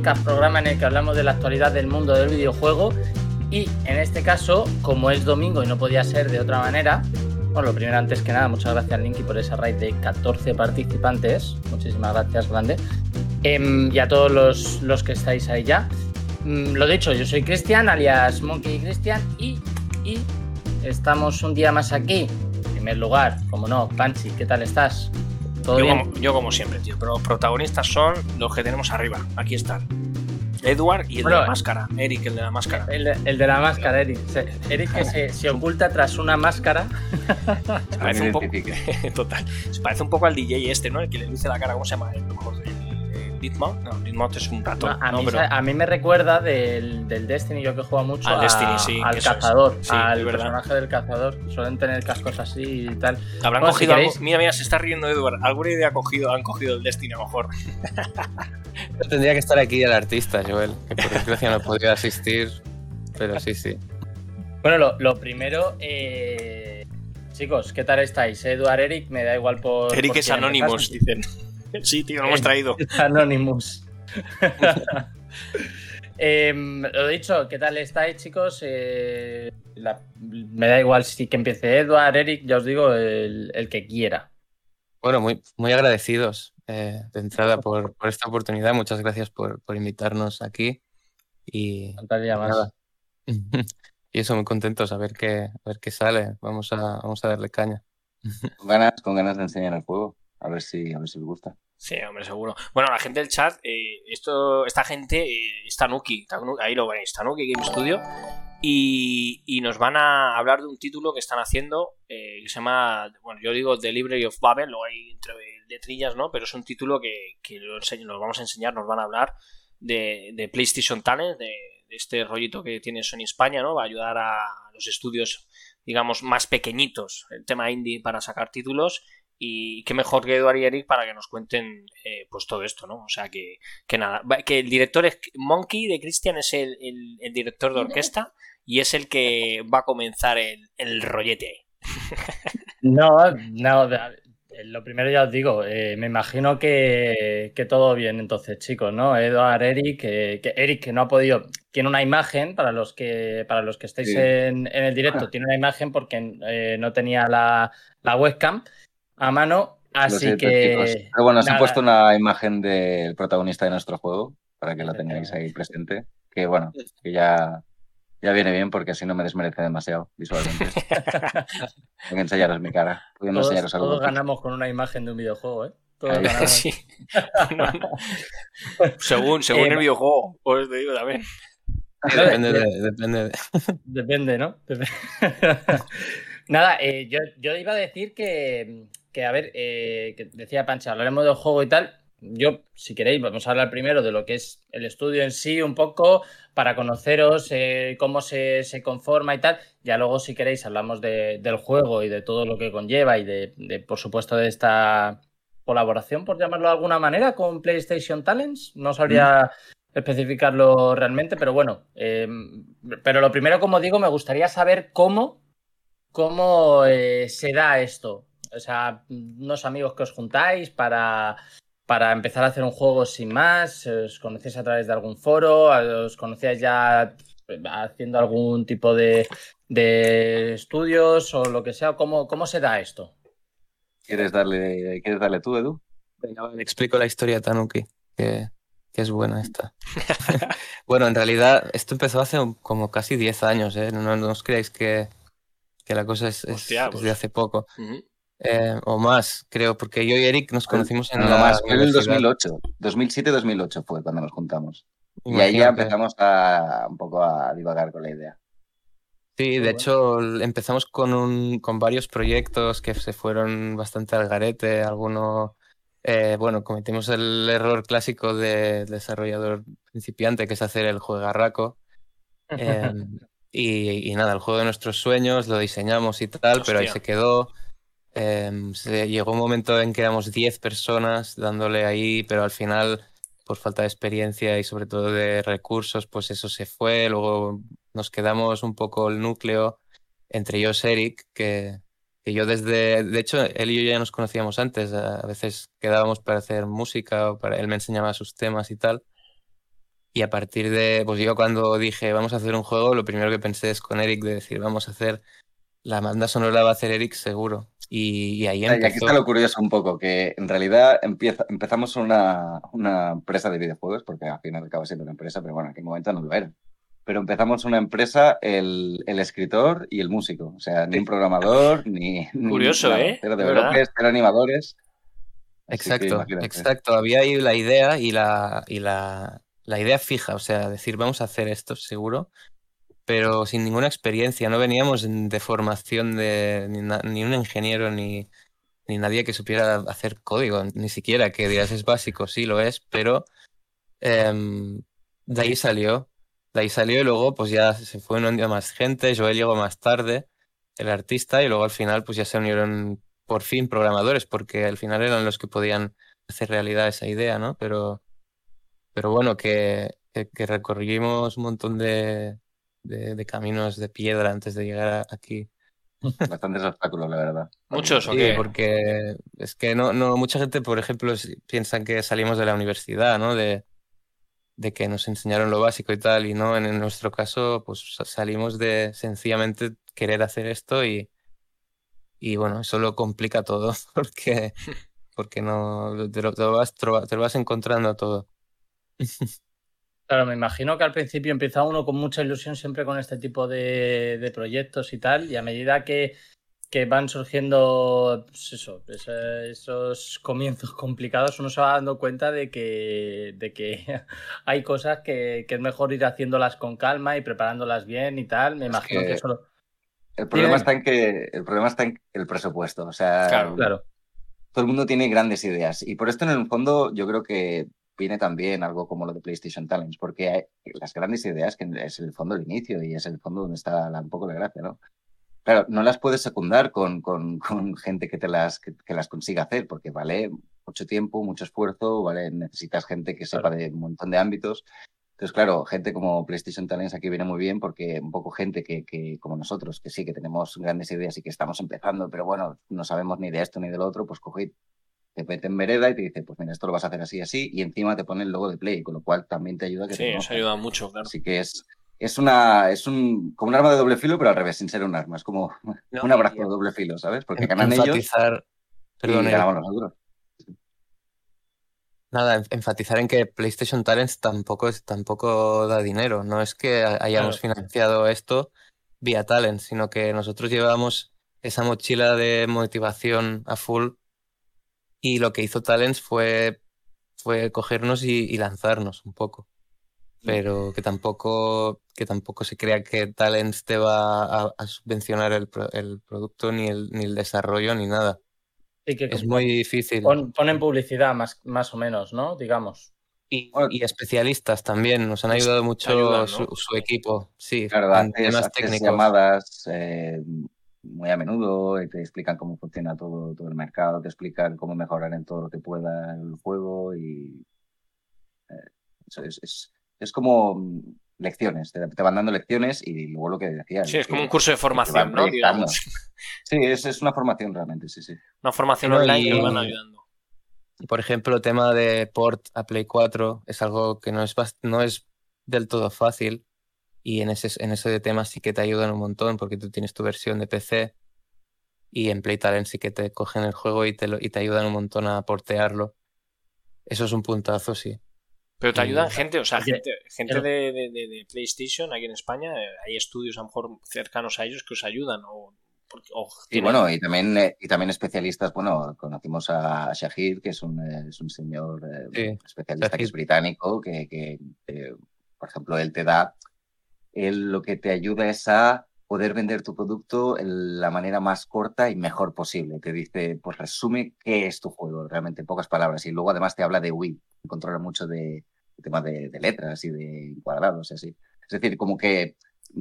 podcast programa en el que hablamos de la actualidad del mundo del videojuego y en este caso, como es domingo y no podía ser de otra manera, bueno, lo primero antes que nada, muchas gracias Linky por esa raid de 14 participantes, muchísimas gracias grande, em, y a todos los, los, que estáis ahí ya. Mm, lo dicho, yo soy Cristian, alias Monkey Cristian, y, y estamos un día más aquí primer lugar, como no, Panchi, ¿qué tal estás? ¿Todo yo, bien? Como, yo como siempre, tío, pero los protagonistas son los que tenemos arriba, aquí están. Edward y el bueno, de la máscara, Eric, el de la máscara. El, el de la máscara, Eric. Eric que se, se, oculta tras una máscara. Se parece un poco, total. Se parece un poco al DJ este, ¿no? El que le luce la cara, ¿cómo se llama? El mejor de Deathmount. No, Deathmount es un ratón. No, a, no, mí, pero... a, mí, me recuerda del, del, Destiny, yo que juego mucho, al, a, Destiny, sí, al cazador. Sí, al personaje del cazador. Suelen tener cascos así y tal. Habrán bueno, cogido si algo... Mira, mira, se está riendo Edward. ¿Alguna idea ha cogido, han cogido el Destiny a lo mejor? Tendría que estar aquí el artista, Joel, que por desgracia no podría asistir, pero sí, sí. Bueno, lo, lo primero, eh, chicos, ¿qué tal estáis? Eduard, Eric, me da igual por. Eric por es Anonymous, dicen. Sí, tío, lo hemos traído. Anonymous. eh, lo dicho, ¿qué tal estáis, chicos? Eh, la, me da igual si que empiece Edward, Eric, ya os digo, el, el que quiera. Bueno, muy, muy agradecidos eh, de entrada por, por, esta oportunidad. Muchas gracias por, por invitarnos aquí. Y Faltaría más. y eso, muy contentos a ver qué, a ver qué sale. Vamos a, vamos a darle caña. Con ganas, con ganas de enseñar el juego. A ver si, a ver si os gusta. Sí, hombre, seguro. Bueno, la gente del chat, eh, esto, esta gente eh, está Nuki, ahí lo veis, Tanuki Game Studio, y, y, nos van a hablar de un título que están haciendo eh, que se llama, bueno, yo digo The Library of Babel, lo hay entre letrillas, ¿no? Pero es un título que, que lo enseño, nos vamos a enseñar, nos van a hablar de, de PlayStation Talent, de, de, este rollito que tiene Sony España, ¿no? Va a ayudar a los estudios, digamos, más pequeñitos, el tema indie para sacar títulos y qué mejor que Eduard y Eric para que nos cuenten eh, pues todo esto, ¿no? O sea que, que nada, que el director es Monkey de Christian es el, el, el, director de orquesta y es el que va a comenzar el, el rollete. no, no, lo primero ya os digo, eh, me imagino que, que, todo bien entonces, chicos, ¿no? Eduard, Eric, eh, que Eric que no ha podido, tiene una imagen para los que para los que estáis sí. en, en, el directo, tiene una imagen porque eh, no tenía la, la webcam a mano. Así siento, que. Chicos. Pero bueno, os he puesto una imagen del protagonista de nuestro juego para que la tengáis ahí presente. Que bueno, que ya, ya viene bien porque así no me desmerece demasiado visualmente. Tengo que enseñaros mi cara. Todos, enseñaros algo todos ganamos con una imagen de un videojuego, ¿eh? Todos ganamos. Sí. No, no. según según eh, el videojuego, pues te digo también. Depende, de, depende, de... depende, ¿no? Nada, eh, yo, yo, iba a decir que, que a ver, eh, que decía Pancha, hablaremos del juego y tal. Yo, si queréis, vamos a hablar primero de lo que es el estudio en sí, un poco, para conoceros eh, cómo se, se, conforma y tal. Ya luego, si queréis, hablamos de, del juego y de todo lo que conlleva y de, de, por supuesto, de esta colaboración, por llamarlo de alguna manera, con PlayStation Talents. No sabría mm. especificarlo realmente, pero bueno. Eh, pero lo primero, como digo, me gustaría saber cómo, cómo eh, se da esto o sea, unos amigos que os juntáis para, para empezar a hacer un juego sin más, os conocéis a través de algún foro, os conocíais ya haciendo algún tipo de, de estudios o lo que sea, ¿cómo, cómo se da esto? ¿Quieres darle, ¿quieres darle tú, Edu? Venga, vale, explico la historia de Tanuki, que, que es buena esta. bueno, en realidad esto empezó hace como casi 10 años, ¿eh? No, no os creáis que, que la cosa es, Hostia, es, pues. es de hace poco. Uh -huh. Eh, o más, creo, porque yo y Eric nos conocimos en no, la más, en el 2008, 2007-2008 fue cuando nos juntamos. Y ahí ya empezamos a un poco a divagar con la idea. Sí, de hecho empezamos con, un, con varios proyectos que se fueron bastante al garete, alguno, eh, bueno, cometimos el error clásico de desarrollador principiante, que es hacer el juegarraco. Eh, y, y, nada, el juego de nuestros sueños, lo diseñamos y tal, Hostia. pero ahí se quedó. Se llegó un momento en que éramos 10 personas dándole ahí, pero al final, por falta de experiencia y sobre todo de recursos, pues eso se fue. Luego nos quedamos un poco el núcleo entre ellos, Eric, que, yo desde, de hecho, él y yo ya nos conocíamos antes, a veces quedábamos para hacer música, para, él me enseñaba sus temas y tal. Y a partir de, pues yo cuando dije, vamos a hacer un juego, lo primero que pensé es con Eric de decir, vamos a hacer, la banda sonora va a hacer Eric seguro. Y, ahí empezó. Y aquí está lo curioso un poco, que en realidad empieza, empezamos una, una empresa de videojuegos, porque al final acaba siendo una empresa, pero bueno, en aquel momento no lo era pero empezamos una empresa, el, el, escritor y el músico. O sea, ni un programador, ni. Curioso, ¿eh? Pero developers, pero animadores. Exacto, exacto. Había ahí la idea y la, y la, la idea fija, o sea, decir, vamos a hacer esto seguro, pero sin ninguna experiencia. No veníamos de formación de ni, un ingeniero ni, ni nadie que supiera hacer código, ni siquiera que digas es básico, sí lo es, pero em, de ahí salió de ahí salió y luego pues ya se fue uniendo más gente, Joel llegó más tarde, el artista, y luego al final pues ya se unieron por fin programadores, porque al final eran los que podían hacer realidad esa idea, ¿no? Pero, pero bueno, que, que, recorrimos un montón de, de, caminos de piedra antes de llegar aquí. Bastantes obstáculos, la verdad. Muchos, ¿o sí, porque es que no, no, mucha gente, por ejemplo, piensan que salimos de la universidad, ¿no? De, de que nos enseñaron lo básico y tal, y no, en nuestro caso, pues salimos de sencillamente querer hacer esto y, y bueno, eso lo complica todo, porque, porque no, te lo, vas, te lo vas encontrando todo. Claro, me imagino que al principio empieza uno con mucha ilusión siempre con este tipo de, de proyectos y tal, y a medida que que van surgiendo pues eso, esos comienzos complicados, uno se va dando cuenta de que, de que hay cosas que, es mejor ir haciéndolas con calma y preparándolas bien y tal. Me imagino que, eso El problema, está en que, el problema está en el presupuesto. O sea, claro. todo el mundo tiene grandes ideas. Y por esto, en el fondo, yo creo que viene también algo como lo de PlayStation Talents, porque las grandes ideas, que es el fondo el inicio y es el fondo donde está un poco la gracia, ¿no? Claro, no las puedes secundar con, con, con gente que te las, que, las consiga hacer, porque vale mucho tiempo, mucho esfuerzo, vale, necesitas gente que sepa de un montón de ámbitos. Entonces, claro, gente como PlayStation Talents aquí viene muy bien porque un poco gente que, que, como nosotros, que sí, que tenemos grandes ideas y que estamos empezando, pero bueno, no sabemos ni de esto ni del otro, pues coge te mete en vereda y te dice, pues mira, esto lo vas a hacer así, así, y encima te pone el logo de Play, con lo cual también te ayuda. Que sí, eso ayuda mucho, claro. Así que es, es una es un como un arma de doble filo, pero al revés, sin ser un arma. Es como un abrazo de doble filo, ¿sabes? Porque ganan enfatizar, ellos y ganamos nosotros. Nada, enfatizar en que PlayStation Talents tampoco, es, tampoco da dinero. No es que hayamos financiado esto vía Talents, sino que nosotros llevábamos esa mochila de motivación a full y lo que hizo Talents fue, fue cogernos y lanzarnos un poco pero que tampoco, que tampoco se crea que Talents te va a, subvencionar el, el, producto, ni el, ni el desarrollo, ni nada. que es muy difícil. ponen publicidad más, más o menos, ¿no? Digamos. Y, y especialistas también, nos han ayudado mucho su, equipo. Sí, claro, en temas técnicos. llamadas eh, muy a menudo y te explican cómo funciona todo, todo el mercado, te explican cómo mejorar en todo lo que pueda el juego y eh, eso es es como mm, lecciones, te, van dando lecciones y luego lo que decía. Sí, es como un curso de formación, ¿no? Sí, es, una formación realmente, sí, sí. Una formación online que van ayudando. Por ejemplo, el tema de port a Play 4 es algo que no es, no es del todo fácil y en ese, en ese tema sí que te ayudan un montón porque tú tienes tu versión de PC y en Playtalent sí que te cogen el juego y te, y te ayudan un montón a portearlo. Eso es un puntazo, sí. Pero te ayudan gente, o sea, gente, gente de, de, PlayStation aquí en España, eh, hay estudios a lo mejor cercanos a ellos que os ayudan. O, y bueno, y también, eh, y también especialistas, bueno, conocimos a Shahid, que es un, eh, es un señor especialista que es británico, que, que por ejemplo, él te da, él lo que te ayuda es a poder vender tu producto en la manera más corta y mejor posible. Te dice, pues resume qué es tu juego, realmente en pocas palabras. Y luego además te habla de Wii, controla mucho de, temas de, letras y de cuadrados y así. Es decir, como que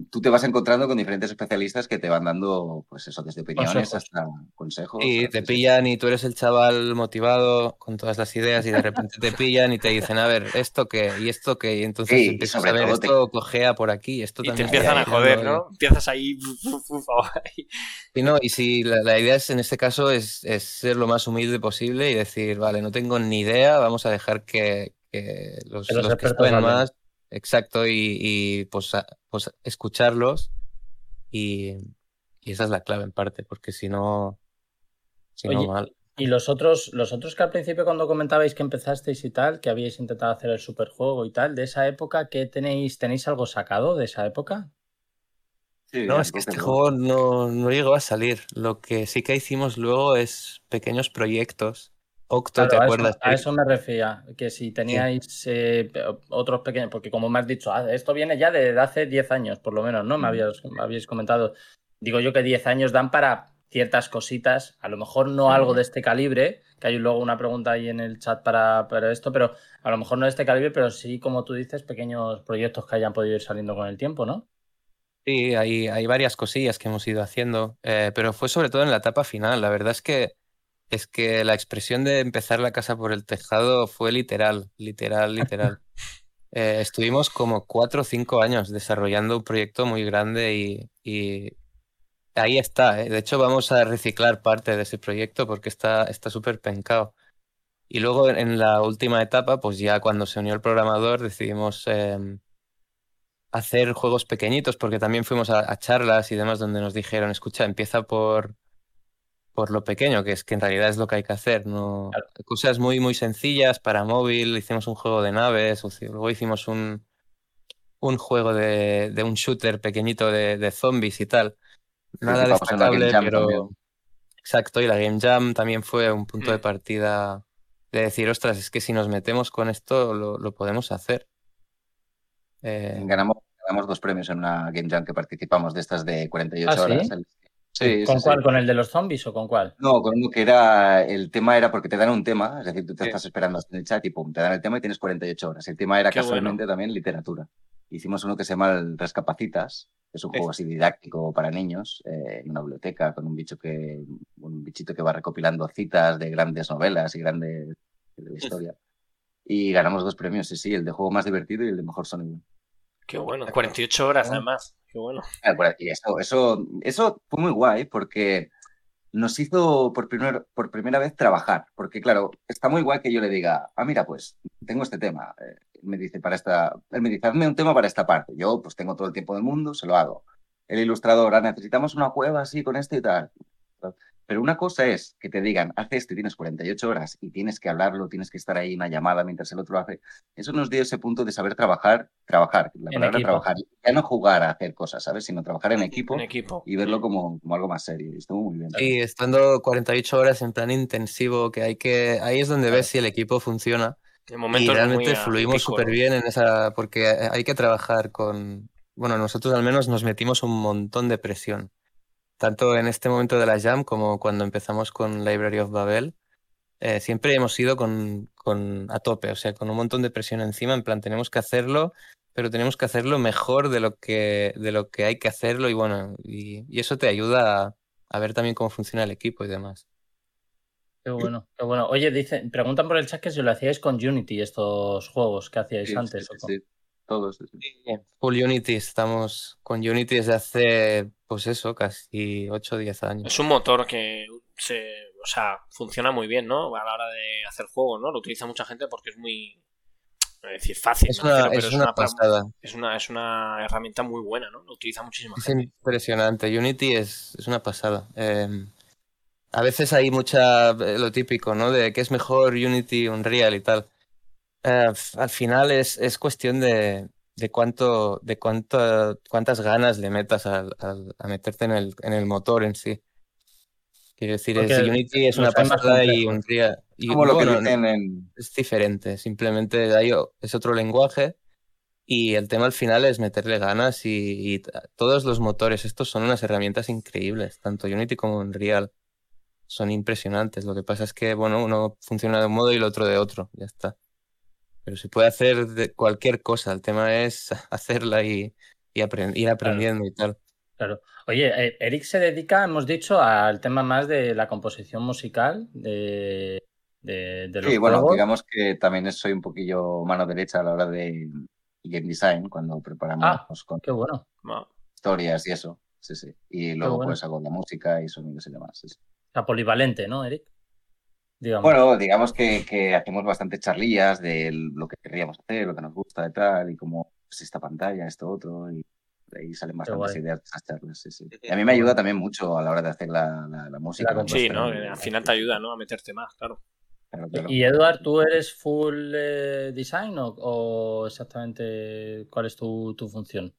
tú te vas encontrando con diferentes especialistas que te van dando, pues eso, desde opiniones hasta consejos. Y te pillan y tú eres el chaval motivado con todas las ideas y de repente te pillan y te dicen, a ver, ¿esto qué? ¿Y esto qué? Y entonces empiezas a ver, esto cojea por aquí, esto y te empiezan a joder, ¿no? Empiezas ahí... y no, y si la, idea es, en este caso, es, ser lo más humilde posible y decir, vale, no tengo ni idea, vamos a dejar que, los, los, que saben más Exacto, y, pues, pues, escucharlos y, esa es la clave en parte, porque si no, si no mal. Y los otros, los otros que al principio cuando comentabais que empezasteis y tal, que habíais intentado hacer el superjuego y tal, de esa época, ¿qué tenéis? ¿Tenéis algo sacado de esa época? no, es que este juego no, no llegó a salir. Lo que sí que hicimos luego es pequeños proyectos Octo, ¿te acuerdas? A eso, me refería, que si teníais eh, otros pequeños, porque como me has dicho, ah, esto viene ya de hace 10 años, por lo menos, ¿no? Me, habías, habíais comentado. Digo yo que 10 años dan para ciertas cositas, a lo mejor no algo de este calibre, que hay luego una pregunta ahí en el chat para, para, esto, pero a lo mejor no de este calibre, pero sí, como tú dices, pequeños proyectos que hayan podido ir saliendo con el tiempo, ¿no? Sí, hay, hay varias cosillas que hemos ido haciendo, eh, pero fue sobre todo en la etapa final. La verdad es que es que la expresión de empezar la casa por el tejado fue literal, literal, literal. Eh, estuvimos como cuatro o cinco años desarrollando un proyecto muy grande y, ahí está. ¿eh? De hecho, vamos a reciclar parte de ese proyecto porque está súper pencado. Y luego en la última etapa, pues ya cuando se unió el programador, decidimos em, hacer juegos pequeñitos porque también fuimos a charlas y demás donde nos dijeron, escucha, empieza por por lo pequeño, que es que en realidad es lo que hay que hacer. ¿no? Cosas muy, muy sencillas para móvil, hicimos un juego de naves, luego hicimos un, un juego de, de un shooter pequeñito de, de, zombies y tal. Nada destacable, pero... Exacto, y la Game Jam también fue un punto de mm. partida de decir, ostras, es que si nos metemos con esto lo, lo podemos hacer. Eh... Ganamos, ganamos dos premios en una Game Jam que participamos de estas de 48 ¿Ah, horas. ¿Con cuál? ¿Con el de los zombies o con cuál? No, con uno que era. El tema era porque te dan un tema, es decir, tú te estás esperando en el chat y pum, te dan el tema y tienes 48 horas. El tema era casualmente también literatura. Hicimos uno que se llama el Rescapacitas, que es un juego así didáctico para niños, eh, en una biblioteca con un bicho que. un bichito que va recopilando citas de grandes novelas y grandes de la historia. Y ganamos dos premios, sí, sí, el de juego más divertido y el de mejor sonido. Qué bueno, 48 horas además. Qué bueno. Eso, eso, eso fue muy guay porque nos hizo por, primer, por primera vez trabajar. Porque, claro, está muy guay que yo le diga, ah, mira, pues tengo este tema. Eh, me dice, para esta, él me dice, hazme un tema para esta parte. Yo, pues tengo todo el tiempo del mundo, se lo hago. El ilustrador, ah, necesitamos una cueva así con este y tal. Pero una cosa es que te digan, haz esto y tienes 48 horas y tienes que hablarlo, tienes que estar ahí en una llamada mientras el otro lo hace. Eso nos dio ese punto de saber trabajar, trabajar, la palabra trabajar. Ya no jugar a hacer cosas, ¿sabes? Sino trabajar en equipo, y verlo como, como, algo más serio. Y estuvo muy bien. Y estando 48 horas en plan intensivo, que hay que. Ahí es donde ves si el equipo funciona. y realmente fluimos súper bien en esa. Porque hay que trabajar con. Bueno, nosotros al menos nos metimos un montón de presión tanto en este momento de la Jam como cuando empezamos con Library of Babel, eh, siempre hemos ido con, a tope, o sea, con un montón de presión encima, en plan, tenemos que hacerlo, pero tenemos que hacerlo mejor de lo que, de lo que hay que hacerlo y bueno, y, eso te ayuda a, ver también cómo funciona el equipo y demás. Qué bueno, qué bueno. Oye, dicen, preguntan por el chat que si lo hacíais con Unity, estos juegos que hacíais antes. Sí, todos. Full Unity, estamos con Unity desde hace, pues eso, casi 8 o 10 años. Es un motor que se, o sea, funciona muy bien, ¿no? A la hora de hacer juegos, ¿no? Lo utiliza mucha gente porque es muy, es decir, fácil. Es una, es, una, pasada. Es una, es una herramienta muy buena, ¿no? Lo utiliza muchísima es gente. impresionante. Unity es, es una pasada. Em, a veces hay mucha, eh, lo típico, ¿no? De que es mejor Unity, Unreal y tal. Eh, al final es, es cuestión de, de cuánto, de cuánto, cuántas ganas le metas a, a, meterte en el, en el motor en sí. Quiero decir, Unity es una pasada y un día. Y, Es diferente, simplemente es otro lenguaje y el tema al final es meterle ganas y, y, todos los motores, estos son unas herramientas increíbles, tanto Unity como Unreal. Son impresionantes. Lo que pasa es que, bueno, uno funciona de un modo y el otro de otro, ya está. Pero se puede hacer de cualquier cosa, el tema es hacerla y, y ir aprendiendo y tal. Claro. Oye, eh, Eric se dedica, hemos dicho, al tema más de la composición musical de, de, los Sí, bueno, digamos que también soy un poquillo mano derecha a la hora de game design, cuando preparamos ah, con qué bueno. historias y eso. Sí, sí. Y luego pues hago la música y sonidos y demás. Sí, O polivalente, ¿no, Eric? Bueno, digamos que, hacemos bastante charlillas de lo que querríamos hacer, lo que nos gusta y tal, y como es esta pantalla, esto otro, y ahí salen bastantes ideas de esas charlas. Sí, sí. Y a mí me ayuda también mucho a la hora de hacer la, música. sí, ¿no? Al final te ayuda, ¿no? A meterte más, claro. ¿Y Eduard, tú eres full eh, design o, exactamente cuál es tu, función?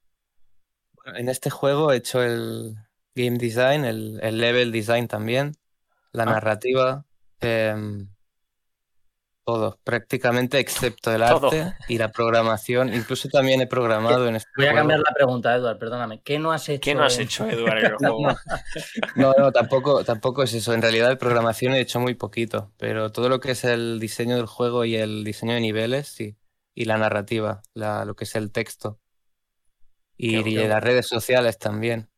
En este juego he hecho el game design, el, level design también, la ah. narrativa, em, todo, prácticamente excepto el arte y la programación. Incluso también he programado en este Voy a cambiar la pregunta, Eduard, perdóname. ¿Qué no has hecho? ¿Qué no has hecho, Eduard, en el juego? no, no, tampoco, tampoco es eso. En realidad, de programación he hecho muy poquito, pero todo lo que es el diseño del juego y el diseño de niveles, sí. Y la narrativa, lo que es el texto. Y, las redes sociales también.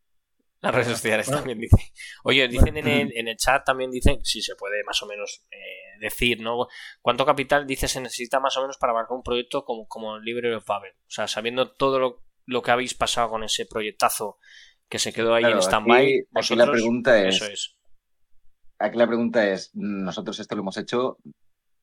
Las redes sociales también dicen. Oye, dicen en el, en el chat también dicen, si se puede más o menos eh, decir, ¿no? ¿Cuánto capital dice se necesita más o menos para abarcar un proyecto como, como el Library of Babel? O sea, sabiendo todo lo, que habéis pasado con ese proyectazo que se quedó ahí en stand-by. Aquí, la pregunta es, Aquí la pregunta es: nosotros esto lo hemos hecho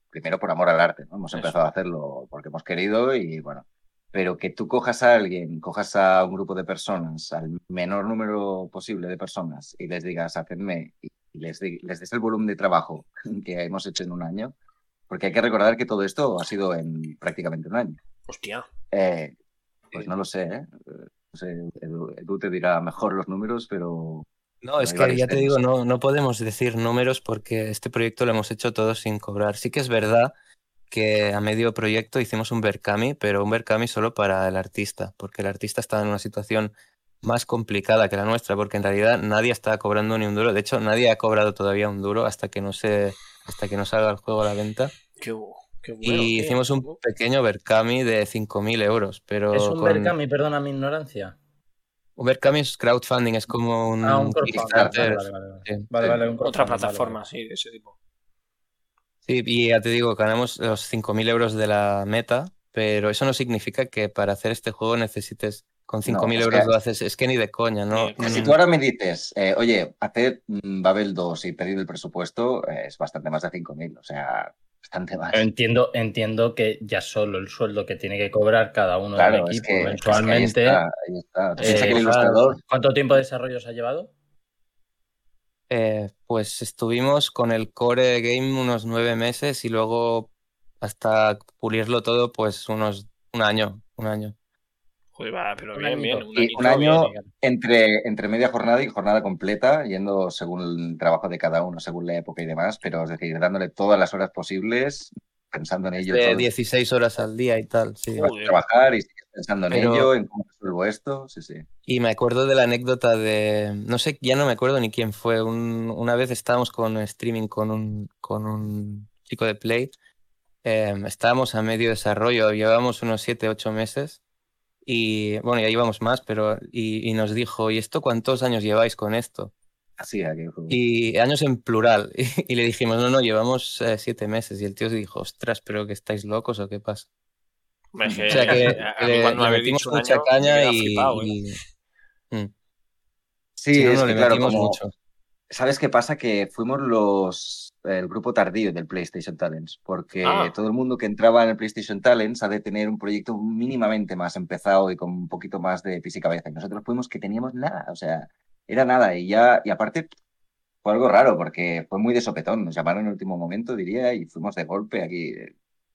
primero por amor al arte, ¿no? Hemos empezado a hacerlo porque hemos querido y bueno pero que tú cojas a alguien, cojas a un grupo de personas, al menor número posible de personas, y les digas, hacedme, y les, les des el volumen de trabajo que hemos hecho en un año, porque hay que recordar que todo esto ha sido en prácticamente un año. Hostia. Eh, pues no lo sé, ¿eh? No sé, Edu, te dirá mejor los números, pero... No, es que ya te digo, no, no podemos decir números porque este proyecto lo hemos hecho todo sin cobrar. Sí que es verdad que a medio proyecto hicimos un Berkami, pero un Berkami solo para el artista, porque el artista estaba en una situación más complicada que la nuestra, porque en realidad nadie estaba cobrando ni un duro. De hecho, nadie ha cobrado todavía un duro hasta que no se, hasta que no salga el juego a la venta. Qué, y hicimos un pequeño Berkami de 5.000 euros. Pero ¿Es un Berkami? Perdona mi ignorancia. Un Berkami es crowdfunding, es como un, ah, Vale, vale, Otra plataforma, sí, de ese tipo. Sí, y ya te digo, ganamos los 5.000 euros de la meta, pero eso no significa que para hacer este juego necesites con 5.000 euros lo haces, es que ni de coña, ¿no? si tú ahora me dices, eh, oye, hacer mm, Babel 2 y pedir el presupuesto eh, es bastante más de 5.000, o sea, bastante más. entiendo, entiendo que ya solo el sueldo que tiene que cobrar cada uno del equipo eventualmente. ¿Cuánto tiempo de desarrollo se ha llevado? Eh, pues estuvimos con el core game unos nueve meses y luego hasta pulirlo todo, pues unos un año, un año. Joder, va, pero bien, bien. Un, año entre, entre media jornada y jornada completa, yendo según el trabajo de cada uno, según la época y demás, pero es decir, dándole todas las horas posibles, pensando en ello. De 16 horas al día y tal, sí. Trabajar y pensando en ello, en cómo resuelvo esto, sí, sí. Y me acuerdo de la anécdota de, no sé, ya no me acuerdo ni quién fue, una vez estábamos con streaming con un, con un chico de Play, em, estábamos a medio desarrollo, llevábamos unos 7, 8 meses y bueno, ya íbamos más, pero y, nos dijo, ¿y esto cuántos años lleváis con esto? Así, Y años en plural. Y, le dijimos, no, no, llevamos eh, siete meses. Y el tío dijo, ostras, pero que estáis locos o qué pasa o sea que cuando le metimos mucha caña y, ¿eh? mm. Sí, es que, claro, mucho. ¿Sabes qué pasa? Que fuimos los el grupo tardío del PlayStation Talents, porque ah. todo el mundo que entraba en el PlayStation Talents ha de tener un proyecto mínimamente más empezado y con un poquito más de pis y cabeza. Y nosotros fuimos que teníamos nada, o sea, era nada. Y ya, y aparte, fue algo raro, porque fue muy de sopetón. Nos llamaron en el último momento, diría, y fuimos de golpe aquí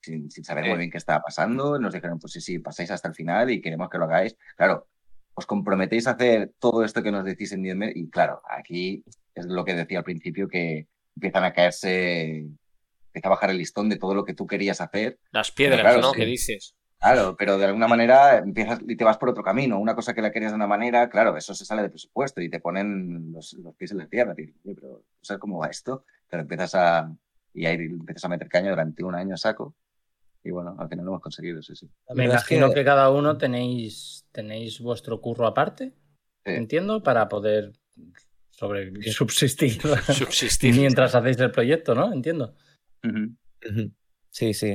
sin, saber muy bien qué estaba pasando. Nos dijeron, pues sí, sí, pasáis hasta el final y queremos que lo hagáis. Claro, os comprometéis a hacer todo esto que nos decís en 10 meses. Y claro, aquí es lo que decía al principio, que empiezan a caerse, empieza a bajar el listón de todo lo que tú querías hacer. Las piedras, ¿no? Que dices. Claro, pero de alguna manera empiezas y te vas por otro camino. Una cosa que la querías de una manera, claro, eso se sale de presupuesto y te ponen los, pies en la tierra. pero ¿sabes cómo va esto? Pero empiezas a. Y ahí empiezas a meter caña durante un año saco. Y bueno, al final lo hemos conseguido, sí, sí. Me imagino que... cada uno tenéis, tenéis vuestro curro aparte, entiendo, para poder sobre subsistir, subsistir mientras hacéis el proyecto, ¿no? Entiendo. Sí, sí.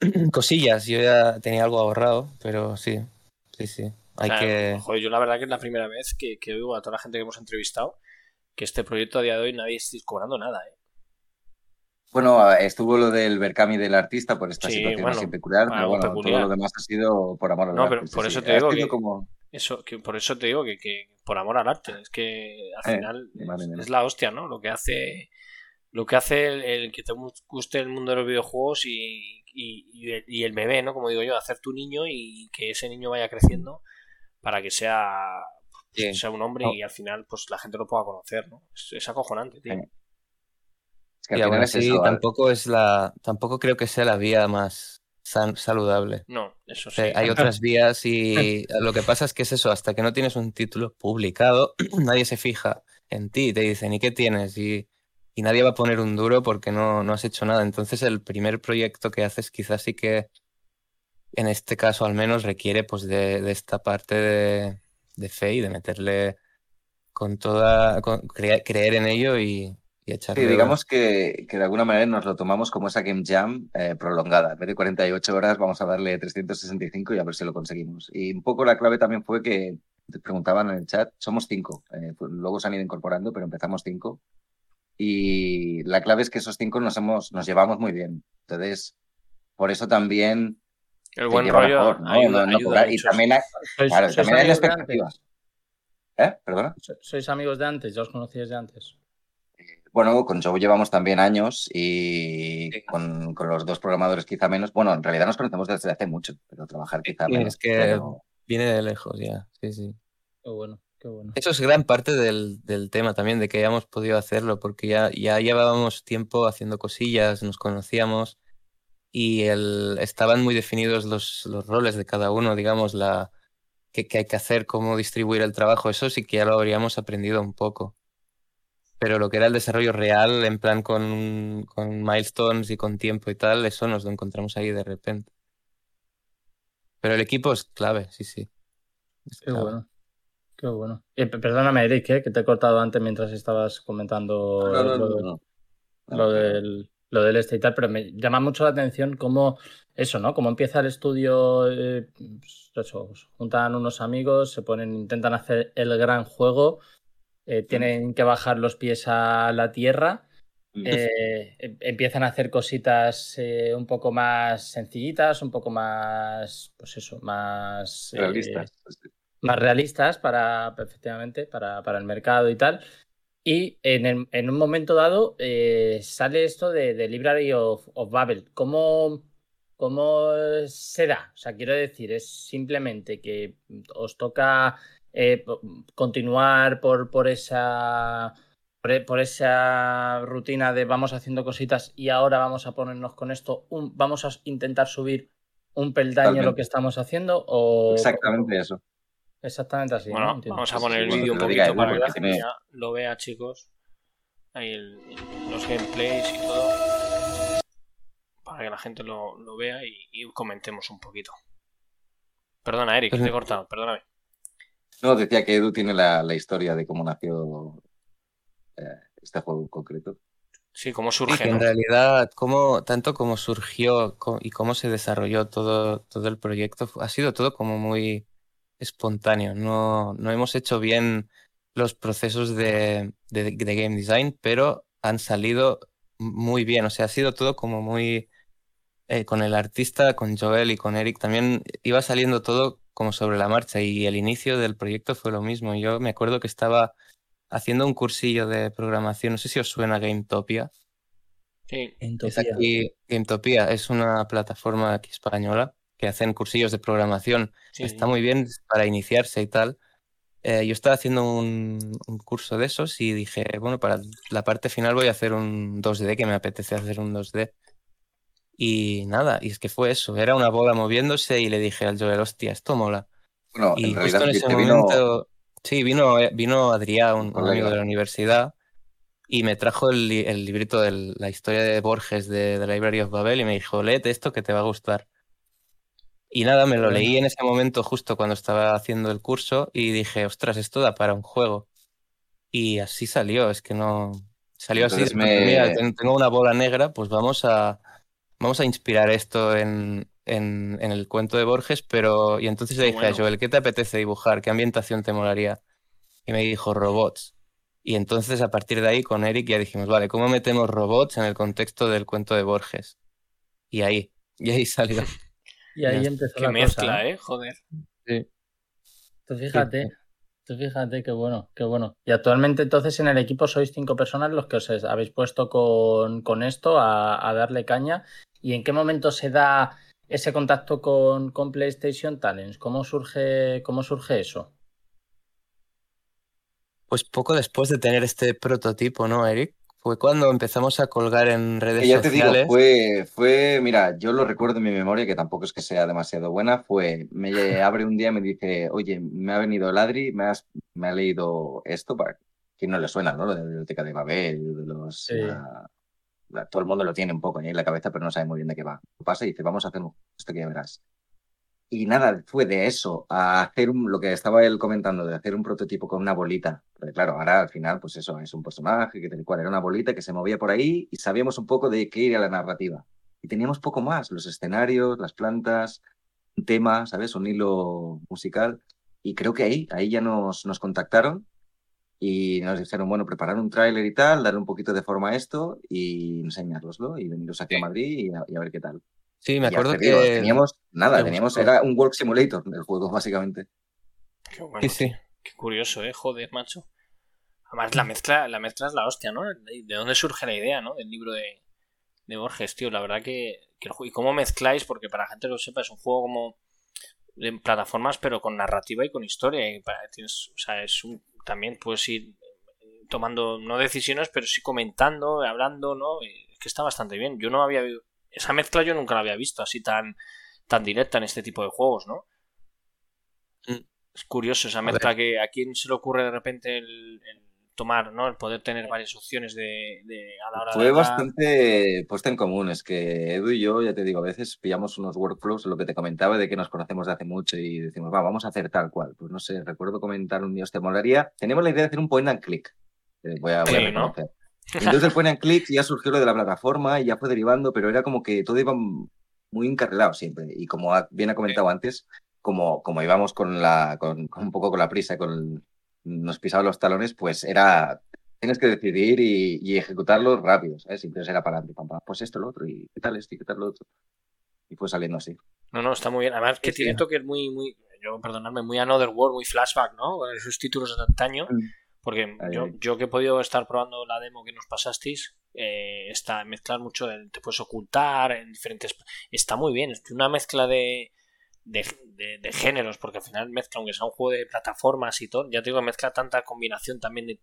Cosillas, yo ya tenía algo ahorrado, pero sí, sí, sí. Hay que... Joder, yo la verdad que es la primera vez que, que oigo a toda la gente que hemos entrevistado que este proyecto a día de hoy nadie esté cobrando nada, ¿eh? Bueno, estuvo lo del Berkami del artista por esta situación así peculiar, pero bueno, todo lo demás ha sido por amor al arte. No, pero por eso te digo que, eso, que por eso te digo que, que, por amor al arte, es que al eh, final es, la hostia, ¿no? Lo que hace lo que hace el, que te guste el mundo de los videojuegos y, y, el bebé, ¿no? Como digo yo, hacer tu niño y que ese niño vaya creciendo para que sea, pues, sea un hombre y al final pues la gente lo pueda conocer, ¿no? Es, acojonante, tío. Y aún así tampoco es la, tampoco creo que sea la vía más saludable. No, eso sí. hay otras vías y lo que pasa es que es eso, hasta que no tienes un título publicado, nadie se fija en ti, te dicen, ¿y qué tienes? Y y nadie va a poner un duro porque no, no has hecho nada. Entonces el primer proyecto que haces quizás sí que, en este caso al menos, requiere pues de, esta parte de, de, fe y de meterle con toda, creer en ello y, y echarle... Sí, digamos que, que, de alguna manera nos lo tomamos como esa Game Jam eh, prolongada. En vez de 48 horas vamos a darle 365 y a ver si lo conseguimos. Y un poco la clave también fue que te preguntaban en el chat, somos cinco. Eh, luego se han ido incorporando, pero empezamos cinco. Y la clave es que esos cinco nos, hemos, nos llevamos muy bien. Entonces, por eso también... El buen rollo y también hay, claro, también hay expectativas. ¿Eh? ¿Perdona? ¿Sois amigos de antes? ¿Ya os conocíais de antes? Bueno, con Joe llevamos también años y con, con, los dos programadores quizá menos. Bueno, en realidad nos conocemos desde hace mucho, pero trabajar quizá menos. Es que viene de lejos ya, sí, sí. Qué bueno. Eso es gran parte del, tema también, de que hayamos podido hacerlo, porque ya, ya llevábamos tiempo haciendo cosillas, nos conocíamos y el, estaban muy definidos los, los roles de cada uno, digamos, la que, hay que hacer, cómo distribuir el trabajo, eso sí que ya lo habríamos aprendido un poco. Pero lo que era el desarrollo real, en plan con, con milestones y con tiempo y tal, eso nos lo encontramos ahí de repente. Pero el equipo es clave, sí, sí. Qué bueno. Qué bueno. Eh, perdóname, Eric, eh, que te he cortado antes mientras estabas comentando lo, del, lo del este y tal, pero me llama mucho la atención cómo eso, ¿no? Cómo empieza el estudio, eh, pues eso, juntan unos amigos, se ponen, intentan hacer el gran juego, tienen que bajar los pies a la tierra. Em, empiezan a hacer cositas un poco más sencillitas, un poco más, pues eso, más realistas más realistas para, efectivamente, para, para el mercado y tal. Y en, en un momento dado eh, sale esto de, de Library of, of, Babel. ¿Cómo, ¿Cómo se da? O sea, quiero decir, es simplemente que os toca eh, continuar por, por esa por, esa rutina de vamos haciendo cositas y ahora vamos a ponernos con esto, un, vamos a intentar subir un peldaño lo que estamos haciendo o exactamente eso Exactamente así. Bueno, vamos a poner el vídeo un poquito para que la gente lo vea, chicos. Ahí los gameplays y todo. Para que la gente lo, vea y, comentemos un poquito. Perdona, Eric, te he cortado, perdóname. No, decía que Edu tiene la, historia de cómo nació eh, este juego en concreto. Sí, cómo surge. en realidad, cómo, tanto como surgió y cómo se desarrolló todo, todo el proyecto, ha sido todo como muy, espontáneo. No, no hemos hecho bien los procesos de, de, game design, pero han salido muy bien. O sea, ha sido todo como muy... Eh, con el artista, con Joel y con Eric también iba saliendo todo como sobre la marcha y el inicio del proyecto fue lo mismo. Yo me acuerdo que estaba haciendo un cursillo de programación, no sé si os suena GameTopia. Sí, es aquí, GameTopia es una plataforma aquí española que hacen cursillos de programación. Está muy bien para iniciarse y tal. Eh, yo estaba haciendo un, curso de esos y dije, bueno, para la parte final voy a hacer un 2D, que me apetece hacer un 2D. Y nada, y es que fue eso, era una bola moviéndose y le dije al Joel, hostia, esto mola. Bueno, y justo en ese momento, sí, vino, vino Adrián, un, amigo de la universidad, y me trajo el, librito de la historia de Borges de, The Library of Babel y me dijo, léete esto que te va a gustar. Y nada, me lo leí en ese momento justo cuando estaba haciendo el curso y dije, ostras, esto da para un juego. Y así salió, es que no... Salió así, mira, tengo una bola negra, pues vamos a, vamos a inspirar esto en, en, el cuento de Borges, pero... Y entonces le dije a Joel, ¿qué te apetece dibujar? ¿Qué ambientación te molaría? Y me dijo, robots. Y entonces a partir de ahí con Eric ya dijimos, vale, ¿cómo metemos robots en el contexto del cuento de Borges? Y ahí, y ahí salió. y ahí empezó Qué mezcla, ¿eh? Joder. Sí. Tú fíjate, tú fíjate qué bueno, qué bueno. Y actualmente entonces en el equipo sois cinco personas los que os habéis puesto con, esto a, darle caña. ¿Y en qué momento se da ese contacto con, con PlayStation Talents? ¿Cómo surge, cómo surge eso? Pues poco después de tener este prototipo, ¿no, Eric? Fue cuando empezamos a colgar en redes sociales. Ya te digo, fue, fue, mira, yo lo recuerdo en mi memoria, que tampoco es que sea demasiado buena, fue, me abre un día y me dice, oye, me ha venido Ladri, me, has, me ha leído esto, para quien no le suena, ¿no? Lo de la biblioteca de Babel, de los... todo el mundo lo tiene un poco en la cabeza, pero no sabe muy bien de qué va. Pasa y dice, vamos a hacer esto que ya verás. Y nada, fue de eso a hacer un, lo que estaba él comentando, de hacer un prototipo con una bolita. Porque claro, ahora al final, pues eso, es un personaje que tal cual era una bolita que se movía por ahí y sabíamos un poco de qué iría la narrativa. Y teníamos poco más, los escenarios, las plantas, un tema, ¿sabes? Un hilo musical. Y creo que ahí, ahí ya nos, nos contactaron y nos dijeron, bueno, preparar un tráiler y tal, darle un poquito de forma a esto y enseñároslo y veniros aquí a Madrid y a ver qué tal. Sí, me acuerdo que. teníamos nada, teníamos. Era un Work Simulator del juego, básicamente. Qué bueno. Sí, Qué curioso, ¿eh? Joder, macho. Además, la mezcla, la mezcla es la hostia, ¿no? ¿De dónde surge la idea, ¿no? Del libro de, de Borges, tío. La verdad que, ¿Y cómo mezcláis? Porque para la gente que lo sepa, es un juego como de plataformas, pero con narrativa y con historia. Y para, tienes, o sea, es un, también puedes ir tomando, no decisiones, pero sí comentando, hablando, ¿no? Es que está bastante bien. Yo no había esa mezcla yo nunca la había visto así tan, tan directa en este tipo de juegos, ¿no? Mm. Es curioso esa mezcla que a quién se le ocurre de repente el, tomar, ¿no? El poder tener varias opciones de, a la hora Fue bastante puesta en común. Es que Edu y yo, ya te digo, a veces pillamos unos workflows, lo que te comentaba, de que nos conocemos de hace mucho y decimos, va, vamos a hacer tal cual. Pues no sé, recuerdo comentar un día, te molaría. Tenemos la idea de hacer un point and click. voy a, voy entonces el point and click ya surgió lo de la plataforma y ya fue derivando, pero era como que todo iba muy encarrilado siempre. Y como bien ha comentado antes, como, como íbamos con la, con, un poco con la prisa, con nos pisaban los talones, pues era tienes que decidir y, ejecutarlo rápido, ¿sabes? Entonces era para adelante, pues esto, lo otro, y qué tal esto, y qué tal lo otro. Y fue saliendo así. No, no, está muy bien. Además que tiene toques muy, muy, yo perdonadme, muy Another World, muy flashback, ¿no? Esos títulos de antaño. Mm. Porque yo, yo, que he podido estar probando la demo que nos pasasteis, eh, está mezclar mucho, te puedes ocultar en diferentes... Está muy bien, es una mezcla de, de, géneros, porque al final mezcla, aunque sea un juego de plataformas y todo, ya te digo, mezcla tanta combinación también eh,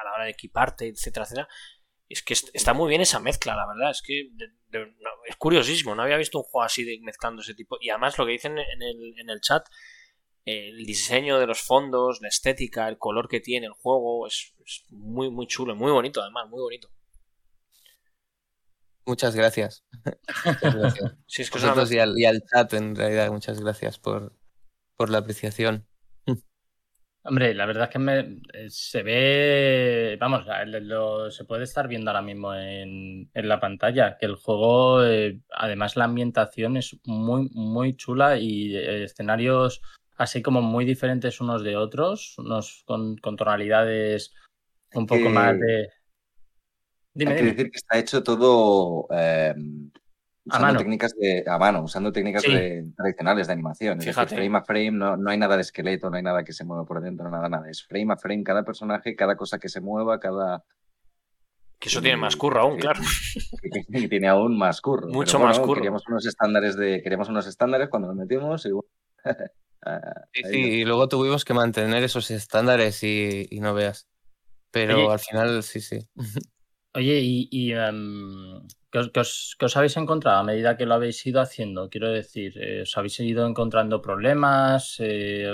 a la hora de equiparte, etcétera, etcétera. Es que está muy bien esa mezcla, la verdad. Es que es curiosísimo. No había visto un juego así de mezclando ese tipo. Y además lo que dicen en el, en el chat el diseño de los fondos, la estética, el color que tiene el juego, es, muy, muy chulo, muy bonito además, muy bonito. Muchas gracias. muchas gracias. Sí, es que y, al, chat, en realidad, muchas gracias por, por la apreciación. Hombre, la verdad es que me, eh, se ve, vamos, se puede estar viendo ahora mismo en, en la pantalla, que el juego, eh, además la ambientación es muy, muy chula y eh, escenarios así como muy diferentes unos de otros, unos con, tonalidades un poco más de... Dime, Hay que decir que está hecho todo em, usando a mano. técnicas de a mano, usando técnicas tradicionales de animación. frame a frame, no, no, hay nada de esqueleto, no hay nada que se mueva por dentro, nada, nada. Es frame a frame, cada personaje, cada cosa que se mueva, cada. Que eso tiene más curro aún, claro. Que, tiene aún más curro. Mucho más curro. Queríamos unos estándares de, queríamos unos estándares cuando nos metimos y Ah, sí, y luego tuvimos que mantener esos estándares y, no veas. Pero al final, sí, sí. Oye, ¿y, em, ¿qué, os, habéis encontrado a medida que lo habéis ido haciendo? Quiero decir, eh, ¿os habéis ido encontrando problemas? Eh,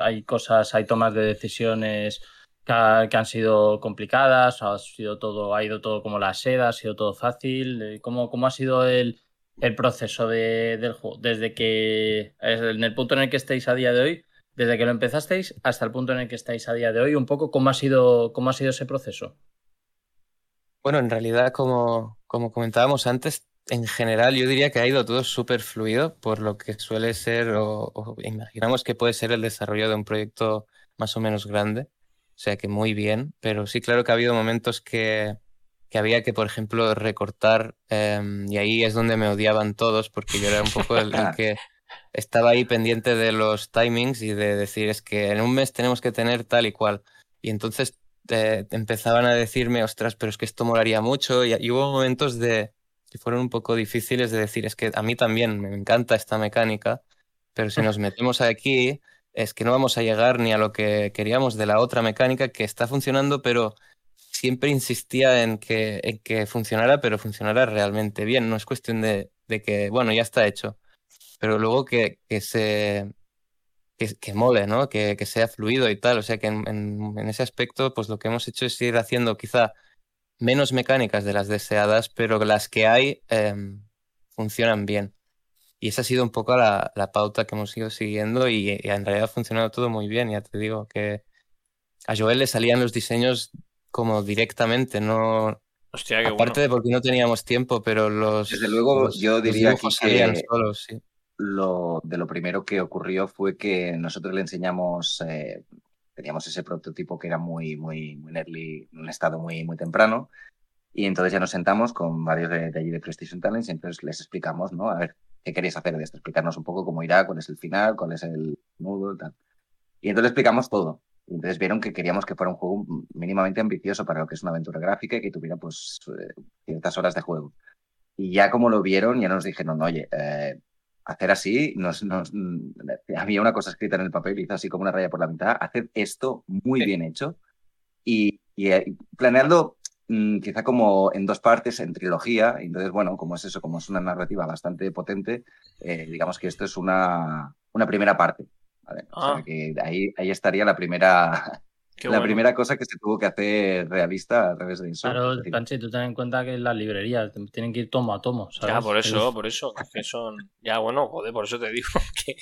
¿Hay cosas, hay tomas de decisiones que, han sido complicadas, ha sido todo, ha ido todo como la seda, ha sido todo fácil. Eh, ¿Cómo, cómo ha sido el, el proceso del juego? Desde que, en el punto en el que estáis a día de hoy, desde que lo empezasteis hasta el punto en el que estáis a día de hoy, un poco cómo ha sido, cómo ha sido ese proceso. Bueno, en realidad, como, como comentábamos antes, en general yo diría que ha ido todo súper fluido por lo que suele ser o, imaginamos que puede ser el desarrollo de un proyecto más o menos grande. O sea que muy bien, pero sí, claro que ha habido momentos que, que había que, por ejemplo, recortar em, y ahí es donde me odiaban todos porque yo era un poco el, que estaba ahí pendiente de los timings y de decir es que en un mes tenemos que tener tal y cual. Y entonces eh, empezaban a decirme, ostras, pero es que esto molaría mucho y hubo momentos de que fueron un poco difíciles de decir, es que a mí también me encanta esta mecánica, pero si nos metemos aquí, es que no vamos a llegar ni a lo que queríamos de la otra mecánica que está funcionando, pero siempre insistía en que, en que funcionara, pero funcionara realmente bien. No es cuestión de, de que, bueno, ya está hecho, pero luego que, que se... Que, que mole, ¿no? Que, que, sea fluido y tal. O sea que en, en, en ese aspecto, pues lo que hemos hecho es ir haciendo quizá menos mecánicas de las deseadas, pero las que hay em, funcionan bien. Y esa ha sido un poco la, pauta que hemos ido siguiendo y, en realidad ha funcionado todo muy bien. Ya te digo que a Joel le salían los diseños como directamente, no... Hostia, qué Aparte de porque no teníamos tiempo, pero los... Desde luego yo diría que salían solos, sí. Lo, de lo primero que ocurrió fue que nosotros le enseñamos eh, teníamos ese prototipo que era muy, muy, muy early, en un estado muy, muy temprano. Y entonces ya nos sentamos con varios de, allí de PlayStation Talents y entonces les explicamos, ¿no? A ver, ¿qué queréis hacer de esto? Explicarnos un poco cómo irá, cuál es el final, cuál es el nudo, tal. Y entonces explicamos todo. Y entonces vieron que queríamos que fuera un juego mínimamente ambicioso para lo que es una aventura gráfica y que tuviera pues eh, ciertas horas de juego. Y ya como lo vieron, ya nos dijeron, oye, eh, hacer así, nos, mm, había una cosa escrita en el papel, hizo así como una raya por la mitad, hacer esto muy bien hecho y, eh, planeando mm, quizá como en dos partes, en trilogía, entonces bueno, como es eso, como es una narrativa bastante potente, eh, digamos que esto es una, una primera parte. Ah. que ahí, ahí estaría la primera, la primera cosa que se tuvo que hacer realista a través de eso. Claro, Panchi, tú ten en cuenta que las librerías tienen que ir tomo a tomo. ¿sabes? Ya, por eso, por eso. Que son... Ya, bueno, joder, por eso te digo que.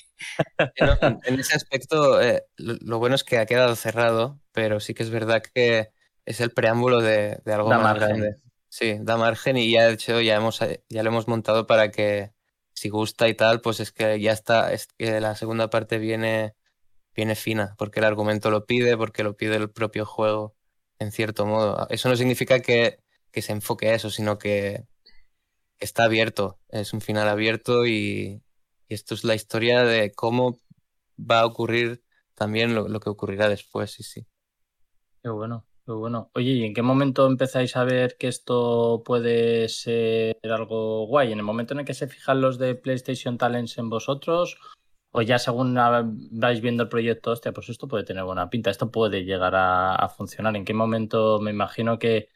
en ese aspecto, eh, lo, bueno es que ha quedado cerrado, pero sí que es verdad que es el preámbulo de, algo más grande. Sí, da margen y ya de hecho ya, hemos, ya lo hemos montado para que si gusta y tal, pues es que ya está, es que la segunda parte viene viene fina, porque el argumento lo pide, porque lo pide el propio juego, en cierto modo. Eso no significa que, se enfoque a eso, sino que está abierto, es un final abierto y, esto es la historia de cómo va a ocurrir también lo, que ocurrirá después, sí, sí. Qué bueno, qué bueno. Oye, ¿y en qué momento empezáis a ver que esto puede ser algo guay? ¿En el momento en el que se fijan los de PlayStation Talents en vosotros? O ya según vais viendo el proyecto, hostia, pues esto puede tener buena pinta, esto puede llegar a, funcionar. ¿En qué momento me imagino que,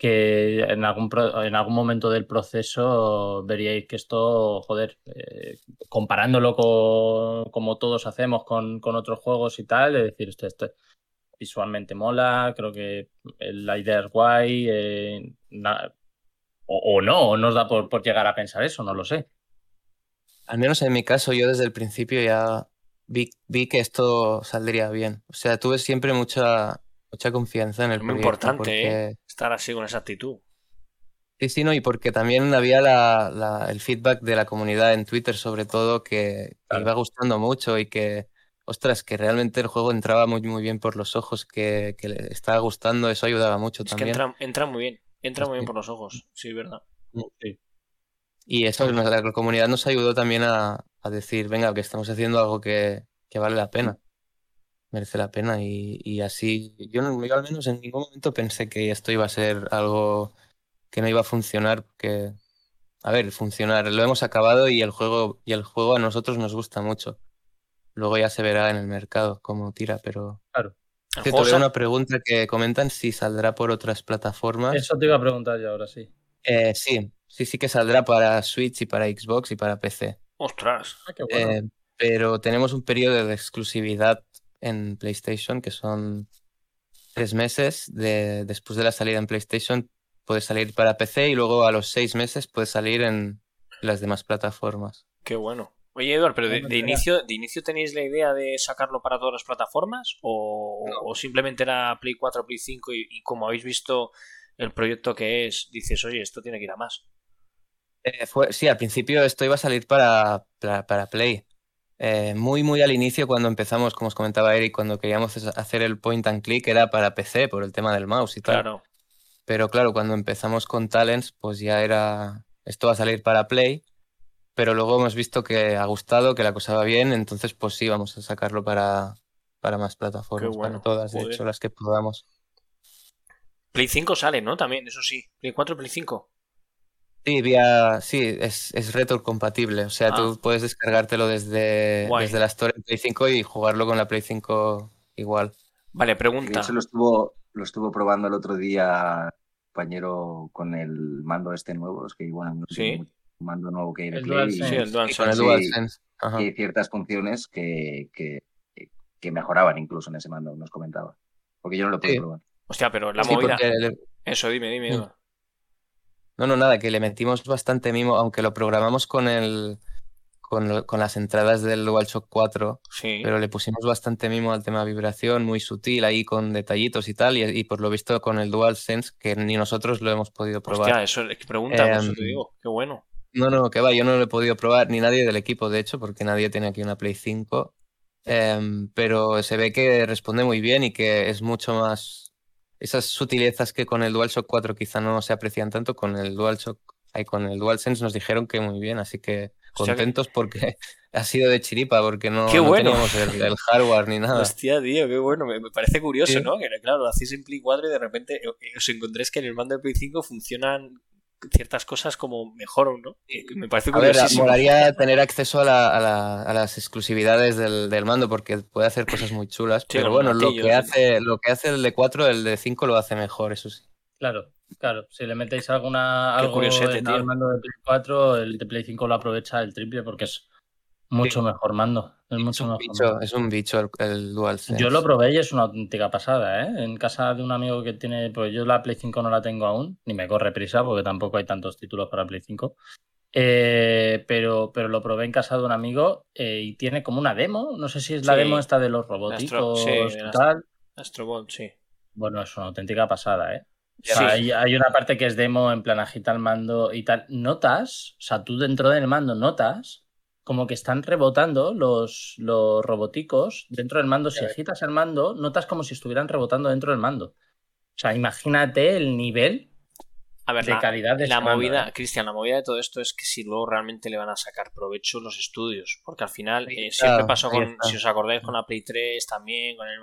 en, algún en algún momento del proceso veríais que esto, joder, eh, comparándolo con como todos hacemos con, otros juegos y tal, es decir, esto, esto visualmente mola, creo que la idea es guay, eh, o, no, o nos da por llegar a pensar eso, no lo sé. Al menos en mi caso, yo desde el principio ya vi, vi que esto saldría bien. O sea, tuve siempre mucha, mucha confianza en el Muy importante ¿eh? estar así con esa actitud. Sí, sí, no, y porque también había la, el feedback de la comunidad en Twitter, sobre todo, que, iba gustando mucho y que, ostras, que realmente el juego entraba muy, muy bien por los ojos, que, que le estaba gustando, eso ayudaba mucho también. Que entra, entra, muy bien, entra muy bien por los ojos, sí, verdad. Sí. Y eso, la comunidad nos ayudó también a, decir, venga, que estamos haciendo algo que, vale la pena, merece la pena. Y, así, yo, yo, al menos en ningún momento pensé que esto iba a ser algo que no iba a funcionar, porque, a ver, funcionar, lo hemos acabado y el juego, y el juego a nosotros nos gusta mucho. Luego ya se verá en el mercado cómo tira, pero... Claro. Te tuve una pregunta que comentan si saldrá por otras plataformas. Eso te iba a preguntar yo ahora, sí. Eh, sí, Sí, sí que saldrá para Switch y para Xbox y para PC. Ostras. Ah, qué bueno. Eh, pero tenemos un periodo de exclusividad en PlayStation que son tres meses de, después de la salida en PlayStation puede salir para PC y luego a los seis meses puede salir en las demás plataformas. Qué bueno. Oye, Eduard, pero de, inicio, ¿de inicio tenéis la idea de sacarlo para todas las plataformas? ¿O, simplemente era Play 4, Play 5 y, como habéis visto el proyecto que es, dices, oye, esto tiene que ir a más? Eh, fue, sí, al principio esto iba a salir para, para, Play. Eh, muy, muy al inicio, cuando empezamos, como os comentaba Eric, cuando queríamos hacer el point and click, era para PC por el tema del mouse y tal. Claro. Pero claro, cuando empezamos con Talents, pues ya era. Esto va a salir para Play pero luego hemos visto que ha gustado, que la cosa va bien, entonces pues sí, vamos a sacarlo para, para más plataformas, para todas, de hecho, las que podamos. Play 5 sale, ¿no? También, eso sí. Play 4, Play 5. Sí, vía, sí, es, es compatible. O sea, tú ah. puedes descargártelo desde, desde la Store en Play 5 y jugarlo con la Play 5 igual. Vale, pregunta. Eso lo estuvo, lo estuvo probando el otro día compañero con el mando este nuevo, es que igual no sí mando nuevo que hay de Play. Sí, el DualSense. Y, ciertas funciones que, que, que, mejoraban incluso en ese mando, nos comentaba. Porque yo no lo pude probar. Hostia, pero la movida. Eso, dime, dime. No, no, nada, que le metimos bastante mimo, aunque lo programamos con el. Con, con las entradas del DualShock 4, sí. pero le pusimos bastante mimo al tema vibración, muy sutil ahí con detallitos y tal, y, por lo visto con el DualSense, que ni nosotros lo hemos podido probar. Hostia, eso es pregunta, eso te em, digo, qué bueno. No, no, que va, yo no lo he podido probar, ni nadie del equipo, de hecho, porque nadie tiene aquí una Play 5. Em, pero se ve que responde muy bien y que es mucho más. Esas sutilezas que con el DualShock 4 quizá no se aprecian tanto, con el DualShock y con el DualSense nos dijeron que muy bien, así que contentos porque ha sido de chiripa, porque no, teníamos el, hardware ni nada. Hostia, tío, qué bueno. Me, parece curioso, ¿no? Que claro, lo hacéis en Play 4 y de repente os encontréis que en el mando de Play 5 funcionan ciertas cosas como mejor, ¿no? Me parece a ver, molaría tener acceso a, la, a, las exclusividades del, del, mando porque puede hacer cosas muy chulas, pero bueno, lo que, hace, lo que hace el de 4, el de 5 lo hace mejor, eso sí. Claro, claro. Si le metéis alguna algo en el mando de Play 4, el de Play 5 lo aprovecha el triple porque es mucho mejor mando. Es, mucho un mejor bicho, es un bicho el, el DualSense. Yo lo probé y es una auténtica pasada, ¿eh? En casa de un amigo que tiene, pues yo la Play 5 no la tengo aún, ni me corre prisa porque tampoco hay tantos títulos para Play 5. Eh, pero, pero lo probé en casa de un amigo eh, y tiene como una demo. No sé si es la demo esta de los robotitos sí, y tal. Astrobot, sí. Bueno, es una auténtica pasada, ¿eh? hay, hay, una parte que es demo en plan agita el mando y tal. Notas, o sea, tú dentro del mando notas como que están rebotando los, los roboticos dentro del mando. Si agitas el mando, notas como si estuvieran rebotando dentro del mando. O sea, imagínate el nivel a ver, la, calidad de la movida, ¿eh? Cristian, la movida de todo esto es que si luego realmente le van a sacar provecho los estudios, porque al final eh, siempre pasó con, si os acordáis, con la Play 3 también, con el,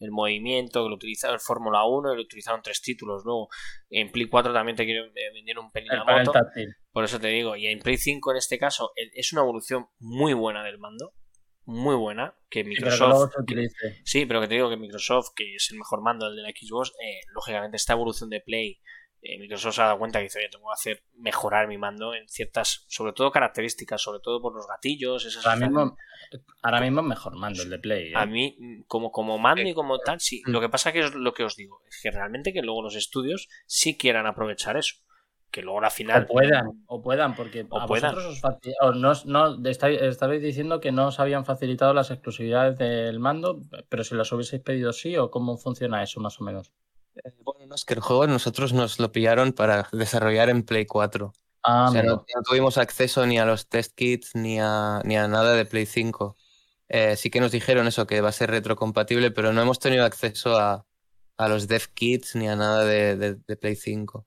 el, movimiento, que lo utilizaron el Fórmula 1 y lo utilizaron tres títulos. Luego en Play 4 también te quieren vender un pelín la moto. Por eso te digo, y en Play 5 en este caso es una evolución muy buena del mando, muy buena que Microsoft sí pero, que te digo que Microsoft que es el mejor mando el de la Xbox eh, lógicamente esta evolución de Play eh, Microsoft se ha dado cuenta que dice, oye, tengo que hacer mejorar mi mando en ciertas, sobre todo características, sobre todo por los gatillos. Esas ahora, mismo, ahora mismo es mejor mando el de Play. ¿eh? A mí, como, como mando y como tal, sí. Lo que pasa que es lo que os digo, es que realmente que luego los estudios sí quieran aprovechar eso. Que luego la final. O puedan, o puedan, porque a vosotros os no, no, estabais diciendo que no os habían facilitado las exclusividades del mando, pero si las hubieseis pedido sí, o cómo funciona eso más o menos. Eh, bueno, no es que el juego nosotros nos lo pillaron para desarrollar en Play 4. Ah, o sea, no, tuvimos acceso ni a los test kits ni a, ni a nada de Play 5. Eh, sí que nos dijeron eso, que va a ser retrocompatible, pero no hemos tenido acceso a, a los dev kits ni a nada de, de, Play 5. O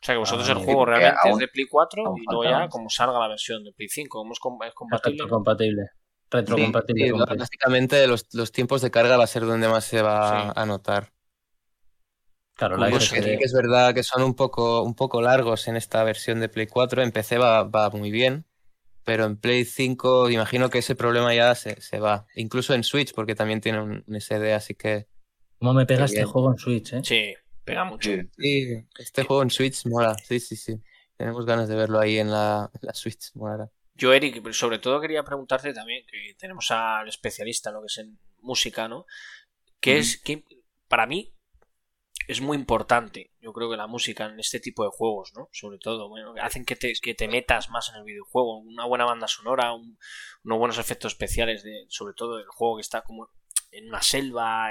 sea que vosotros ah, el juego realmente es de Play 4 y luego ya como salga la versión de Play 5, ¿cómo es, compatible? Retrocompatible. Retrocompatible. básicamente los, los, tiempos de carga va a ser donde más se va a notar. Claro, la que, es verdad que son un poco, un poco largos en esta versión de Play 4. En PC va, va muy bien, pero en Play 5 imagino que ese problema ya se, se va. Incluso en Switch, porque también tiene un, SD, así que. ¿Cómo me pega este juego en Switch, eh? Sí, pega mucho. Sí, este juego en Switch mola, sí, sí, sí. Tenemos ganas de verlo ahí en la, la Switch, molará. Yo, Eric, sobre todo quería preguntarte también, que tenemos al especialista en lo que es en música, ¿no? ¿Qué es, qué, para mí es muy importante, yo creo que la música en este tipo de juegos, ¿no? Sobre todo, bueno, hacen que te, que te metas más en el videojuego, una buena banda sonora, unos buenos efectos especiales, de, sobre todo el juego que está como en una selva,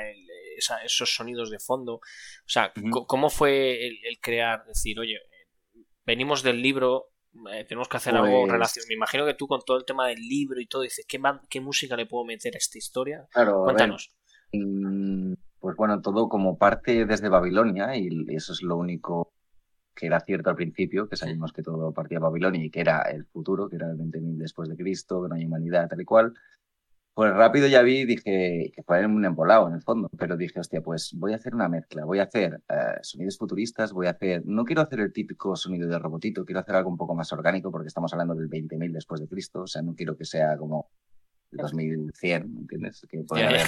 esos sonidos de fondo. O sea, ¿cómo fue el, crear? Decir, oye, venimos del libro, eh, tenemos que hacer algo en relación. Pues Me imagino que tú con todo el tema del libro y todo dices, ¿qué, qué música le puedo meter a esta historia? Claro, Cuéntanos. Mm, pues bueno, todo como parte desde Babilonia y eso es lo único que era cierto al principio, que sabíamos que todo partía de Babilonia y que era el futuro, que era el 20.000 después de Cristo, que no hay humanidad, tal y cual. Pues rápido ya vi, dije que fue un embolado en el fondo, pero dije, hostia, pues voy a hacer una mezcla, voy a hacer eh, sonidos futuristas, voy a hacer, no quiero hacer el típico sonido de robotito, quiero hacer algo un poco más orgánico porque estamos hablando del 20.000 después de Cristo, o sea, no quiero que sea como el 2100, ¿entiendes? Que puede haber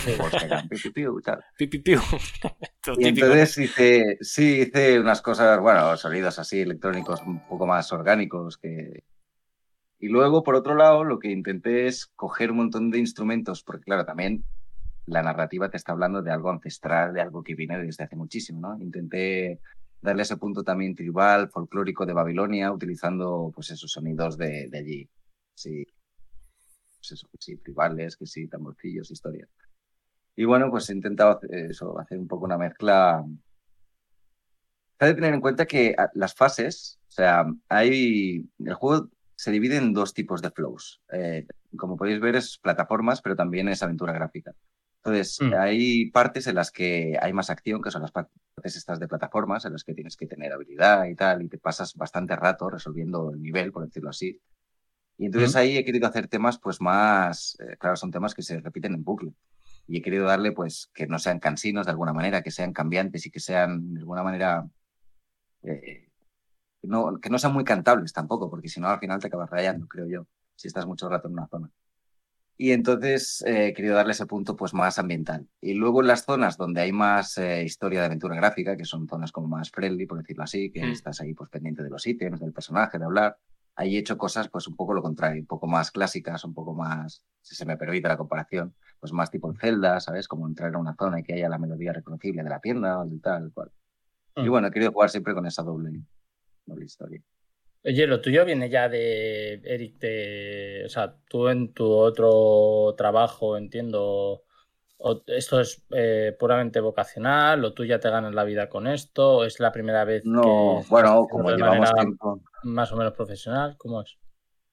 y tal. y entonces hice, sí, hice unas cosas, bueno, sonidos así electrónicos un poco más orgánicos que y luego, por otro lado, lo que intenté es coger un montón de instrumentos, porque claro, también la narrativa te está hablando de algo ancestral, de algo que viene desde hace muchísimo, ¿no? Intenté darle ese punto también tribal, folclórico de Babilonia, utilizando pues esos sonidos de, de allí. Sí, pues eso, sí, tribales, que sí, tamborcillos, historias. Y bueno, pues he intentado eso, hacer un poco una mezcla. Hay que tener en cuenta que ah, las fases, o sea, hay. El juego se divide en dos tipos de flows. Eh, como podéis ver, es plataformas, pero también es aventura gráfica. Entonces, mm. hay partes en las que hay más acción, que son las partes estas de plataformas, en las que tienes que tener habilidad y tal, y te pasas bastante rato resolviendo el nivel, por decirlo así. Y entonces ahí he querido hacer temas, pues más, eh, claro, son temas que se repiten en bucle. Y he querido darle, pues, que no sean cansinos de alguna manera, que sean cambiantes y que sean de alguna manera eh, no, que no sean muy cantables tampoco, porque si no al final te acabas rayando, creo yo, si estás mucho rato en una zona. Y entonces eh, he querido darle ese punto pues más ambiental. Y luego en las zonas donde hay más eh, historia de aventura gráfica, que son zonas como más friendly, por decirlo así, que mm. estás ahí pues pendiente de los ítems, del personaje, de hablar, ahí he hecho cosas pues un poco lo contrario, un poco más clásicas, un poco más, si se me permite la comparación, pues más tipo en Zelda, ¿sabes? Como entrar a una zona y que haya la melodía reconocible de la tienda o del tal, cual. Y mm. bueno, he querido jugar siempre con esa doble la historia. Oye, lo tuyo viene ya de Eric, de, o sea, tú en tu otro trabajo, entiendo, esto es eh, puramente vocacional, o tú ya te ganas la vida con esto, o es la primera vez no, bueno, como llevamos tiempo. más o menos profesional, ¿cómo es?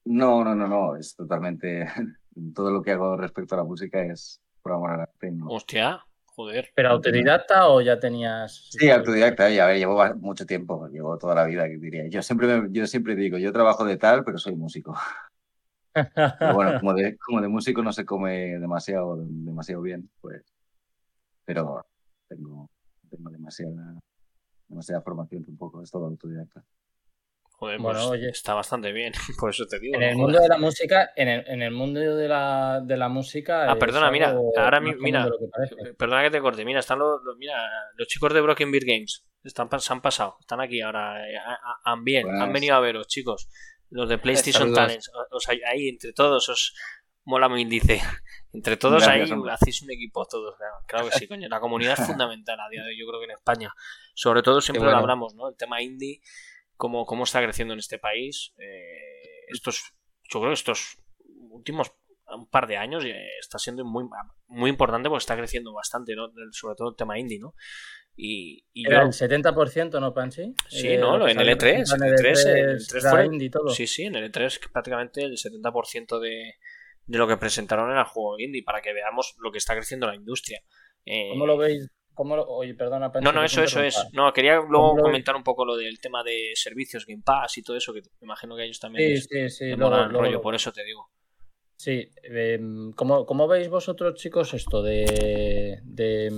No, no, no, no, es totalmente, todo lo que hago respecto a la música es por amor a la Hostia, Joder. ¿Pero autodidacta o ya tenías.? Sí, autodidacta, ya ver, llevo mucho tiempo, llevo toda la vida, diría. Yo siempre, yo siempre digo, yo trabajo de tal, pero soy músico. bueno, como de, como de músico no se come demasiado, demasiado bien, pues. Pero tengo, tengo demasiada, demasiada formación un poco, es todo autodidacta bueno, pues oye, está bastante bien, por eso te digo. En el mundo de la música, en el, en el mundo de la, de la música. Ah, perdona, mira, ahora mira, perdona que te corte, mira, están los, mira, los chicos de Broken Beer Games, están, se han pasado, están aquí ahora, eh, han bien, han venido a veros, chicos, los de PlayStation Talents, o sea, ahí entre todos os mola muy índice. Entre todos ahí hacéis un equipo todos, claro, que sí, coño, la comunidad es fundamental a día de hoy, yo creo que en España. Sobre todo siempre lo hablamos, ¿no? El tema indie cómo, cómo está creciendo en este país. Eh, estos, yo creo que estos últimos un par de años eh, está siendo muy, muy importante porque está creciendo bastante, ¿no? sobre todo el tema indie, ¿no? Y, y el 70%, ¿no, Panchi? Sí, eh, no, en el E3. En el E3, el E3 indie todo. Sí, sí, en el E3 prácticamente el 70% de, de lo que presentaron era juego indie, para que veamos lo que está creciendo la industria. ¿Cómo lo veis Oye, perdona, no, no, eso, eso es. No, quería luego comentar un poco lo del tema de servicios, Game Pass y todo eso, que me imagino que a ellos también sí, sí, sí, rollo, por eso te digo. Sí, em, ¿cómo, veis vosotros, chicos, esto de, de,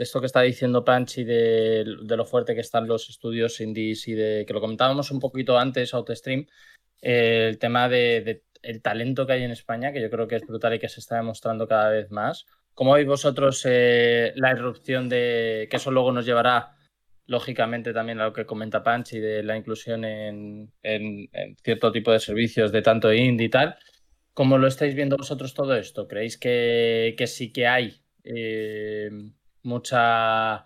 em, esto que está diciendo Panchi, de, de, lo fuerte que están los estudios indies y de que lo comentábamos un poquito antes, Outstream, eh, el tema de, el talento que hay en España, que yo creo que es brutal y que se está demostrando cada vez más. ¿Cómo veis vosotros eh, la irrupción de que eso luego nos llevará, lógicamente, también a lo que comenta Panchi de la inclusión en, cierto tipo de servicios de tanto indie y tal? ¿Cómo lo estáis viendo vosotros todo esto? ¿Creéis que, sí que hay eh, mucha,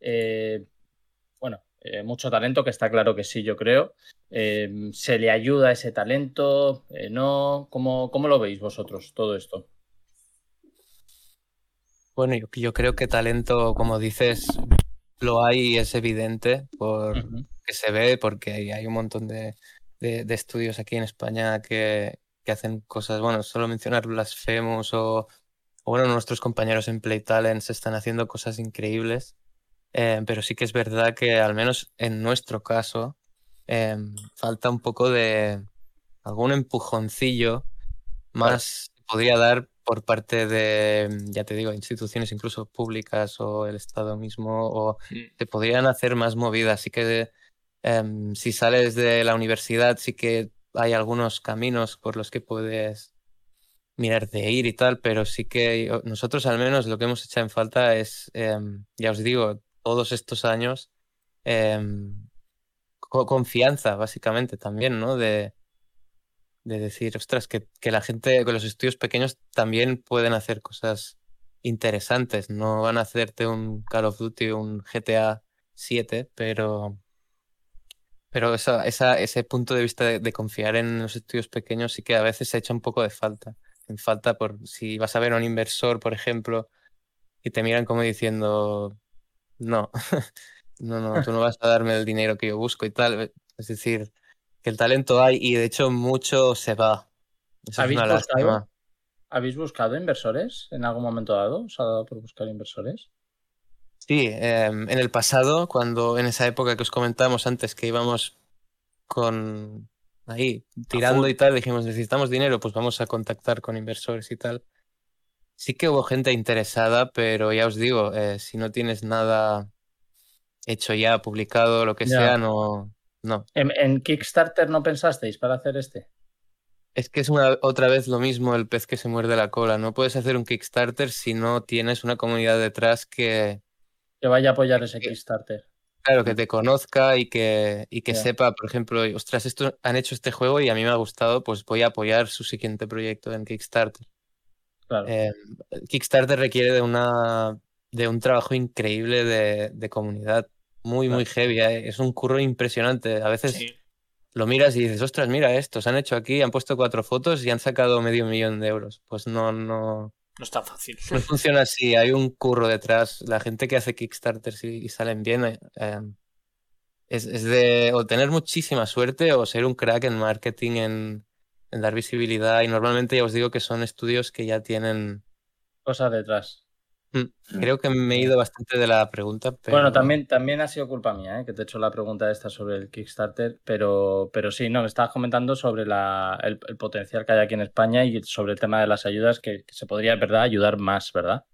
eh, bueno, eh, mucho talento, que está claro que sí, yo creo. Eh, ¿Se le ayuda ese talento? ¿No? ¿Cómo, ¿Cómo, lo veis vosotros todo esto? Bueno, yo, creo que talento, como dices, lo hay y es evidente por que se ve, porque hay, un montón de, estudios aquí en España que, hacen cosas, bueno, solo mencionar Blasphemous o, bueno, nuestros compañeros en Play Talents están haciendo cosas increíbles, eh, pero sí que es verdad que al menos en nuestro caso em, falta un poco de algún empujoncillo más podría dar por parte de, ya te digo, instituciones incluso públicas o el Estado mismo, o mm. te podrían hacer más movidas. Así que em, si sales de la universidad, sí que hay algunos caminos por los que puedes mirar de ir y tal, pero sí que nosotros al menos lo que hemos hecho en falta es, em, ya os digo, todos estos años, em, confianza básicamente también, ¿no? De, de decir, ostras, que, que, la gente con los estudios pequeños también pueden hacer cosas interesantes. No van a hacerte un Call of Duty un GTA 7, pero, pero ese punto de vista de, confiar en los estudios pequeños sí que a veces se echa un poco de falta. En falta por si vas a ver a un inversor, por ejemplo, y te miran como diciendo, no, no, no, tú no vas a darme el dinero que yo busco y tal. Es decir, que el talento hay y de hecho mucho se va. ¿Habéis, buscado, ¿Habéis buscado inversores en algún momento dado? ¿Os ha dado por buscar inversores? Sí, em, en el pasado, cuando en esa época que os comentamos antes que íbamos con ahí tirando y tal, dijimos necesitamos dinero, pues vamos a contactar con inversores y tal. Sí que hubo gente interesada, pero ya os digo, eh, si no tienes nada hecho ya, publicado, lo que sea, no, no. ¿En, Kickstarter no pensasteis para hacer este? Es que es una, otra vez lo mismo el pez que se muerde la cola. No puedes hacer un Kickstarter si no tienes una comunidad detrás que... Que vaya a apoyar ese Kickstarter. Claro, que te conozca y que, y que sepa, por ejemplo, ostras, esto, han hecho este juego y a mí me ha gustado, pues voy a apoyar su siguiente proyecto en Kickstarter. Claro. Eh, Kickstarter requiere de, una, de un trabajo increíble de, de comunidad muy, muy heavy. ¿eh? Es un curro impresionante. A veces lo miras y dices, ostras, mira esto, se han hecho aquí, han puesto cuatro fotos y han sacado medio millón de euros. Pues no, no. No es tan fácil. No funciona así, hay un curro detrás. La gente que hace Kickstarters y, salen bien eh, em, es, es, de o tener muchísima suerte o ser un crack en marketing, en, en dar visibilidad. Y normalmente ya os digo que son estudios que ya tienen cosas detrás. Mm, creo que me he ido bastante de la pregunta. Bueno, también, también ha sido culpa mía, ¿eh? que te he hecho la pregunta esta sobre el Kickstarter, pero, pero sí, no, me estabas comentando sobre la, el, potencial que hay aquí en España y sobre el tema de las ayudas, que, se podría, ¿verdad?, ayudar más, ¿verdad?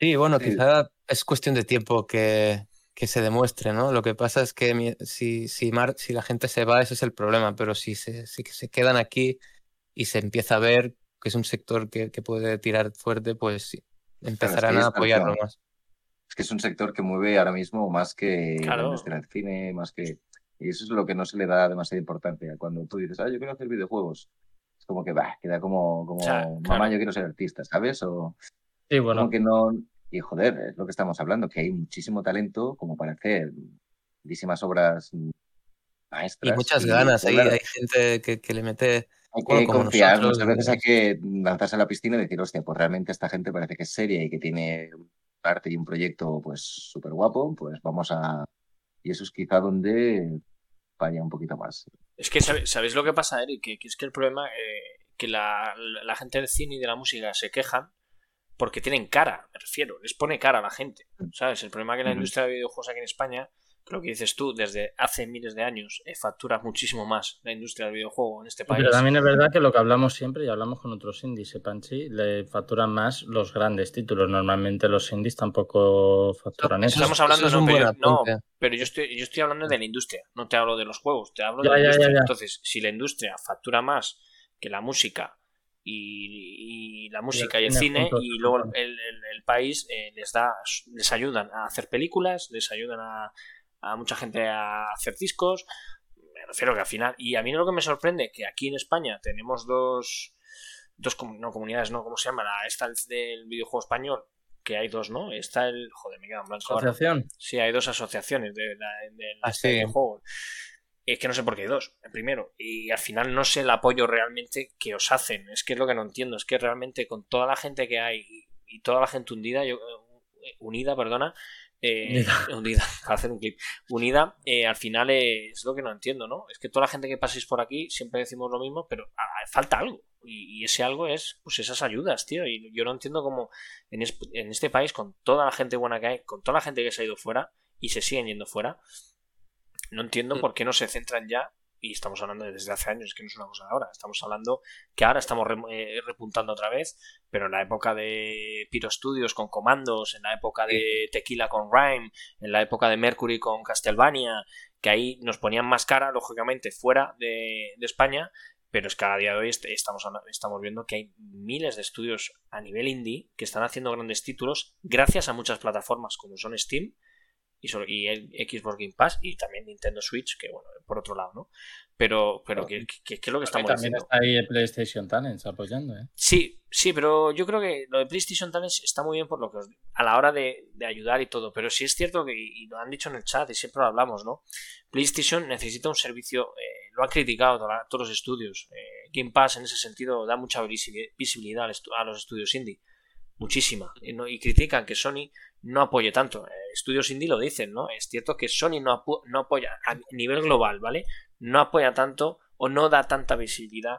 Sí, bueno, quizá es cuestión de tiempo que, que, se demuestre, ¿no? Lo que pasa es que si, si, si la gente se va, ese es el problema, pero si se, si se quedan aquí y se empieza a ver que es un sector que, que puede tirar fuerte, pues sí empezarán a apoyarlo más. Es que es un sector que mueve ahora mismo más que la industria del cine, más que... Y eso es lo que no se le da demasiada importancia. Cuando tú dices, ah, yo quiero hacer videojuegos, es como que, va, queda como, como mamá, yo quiero ser artista, ¿sabes? O sí, bueno. Como que no... Y joder, es lo que estamos hablando, que hay muchísimo talento como para hacer muchísimas obras maestras. Y muchas ganas, hay, hay gente que, que le mete hay que confiar, muchas veces hay que lanzarse a la piscina y decir, hostia, pues realmente esta gente parece que es seria y que tiene arte y un proyecto pues súper guapo, pues vamos a... Y eso es quizá donde vaya un poquito más. Es que, ¿sabéis lo que pasa, Eric? Que, es que el problema, eh, que la, la, gente del cine y de la música se quejan porque tienen cara, me refiero, les pone cara a la gente, mm. ¿sabes? El problema es que la industria de videojuegos aquí en España lo que dices tú, desde hace miles de años eh, factura muchísimo más la industria del videojuego en este país. Pero también es verdad que lo que hablamos siempre, y hablamos con otros indies, ¿eh, Panchi, le facturan más los grandes títulos. Normalmente los indies tampoco facturan eso. Estamos hablando de un no, pero yo estoy, yo estoy hablando de la industria, no te hablo de los juegos, te hablo de la industria. Entonces, si la industria factura más que la música y, la música y el cine y luego el, país eh, les da les ayudan a hacer películas les ayudan a, a mucha gente a hacer discos. Me refiero que al final. Y a mí lo que me sorprende que aquí en España tenemos dos. Dos no, comunidades, ¿no? ¿Cómo se llama? La, esta del videojuego español. que hay dos, ¿no? Está el. Joder, me queda en blanco. ¿Asociación? Sí, hay dos asociaciones de, de, de, Ah, sí. juego. Es que no sé por qué hay dos, primero. Y al final no sé el apoyo realmente que os hacen. Es que es lo que no entiendo. Es que realmente con toda la gente que hay y, y toda la gente hundida, yo, eh, unida, perdona, eh, unida, para hacer un clip, unida, eh, al final es lo que no entiendo, ¿no? Es que toda la gente que paséis por aquí siempre decimos lo mismo, pero ah, falta algo. Y, y ese algo es, pues esas ayudas, tío. Y yo no entiendo cómo en, es- en este país, con toda la gente buena que hay, con toda la gente que se ha ido fuera y se siguen yendo fuera, no entiendo Mm. por qué no se centran ya, y estamos hablando de desde hace años, es que no es una cosa de ahora, estamos hablando que ahora estamos re- eh, repuntando otra vez, pero en la época de Piro Studios con Comandos, en la época de Tequila con Rhyme, en la época de Mercury con Castlevania, que ahí nos ponían más cara, lógicamente, fuera de, de España, pero es que a día de hoy est- estamos, estamos viendo que hay miles de estudios a nivel indie que están haciendo grandes títulos gracias a muchas plataformas como son Steam y, sobre- y el Xbox Game Pass y también Nintendo Switch, que bueno, por otro lado, ¿no? Pero, pero ¿qué, qué- qué es lo que estamos también diciendo? está ahí el PlayStation Talents apoyando, ¿eh? Sí, sí, pero yo creo que lo de PlayStation Talents está muy bien por lo que os- a la hora de, de ayudar y todo. Pero sí es cierto que, y lo han dicho en el chat y siempre lo hablamos, ¿no? PlayStation necesita un servicio, eh, lo han criticado todos los estudios. eh, Game Pass en ese sentido da mucha visibili- visibilidad a los estudios indie. Muchísima. Y, no- y critican que Sony no apoye tanto. Eh, estudios indie lo dicen, ¿no? Es cierto que Sony no, no apoya a nivel global, ¿vale? No apoya tanto o no da tanta visibilidad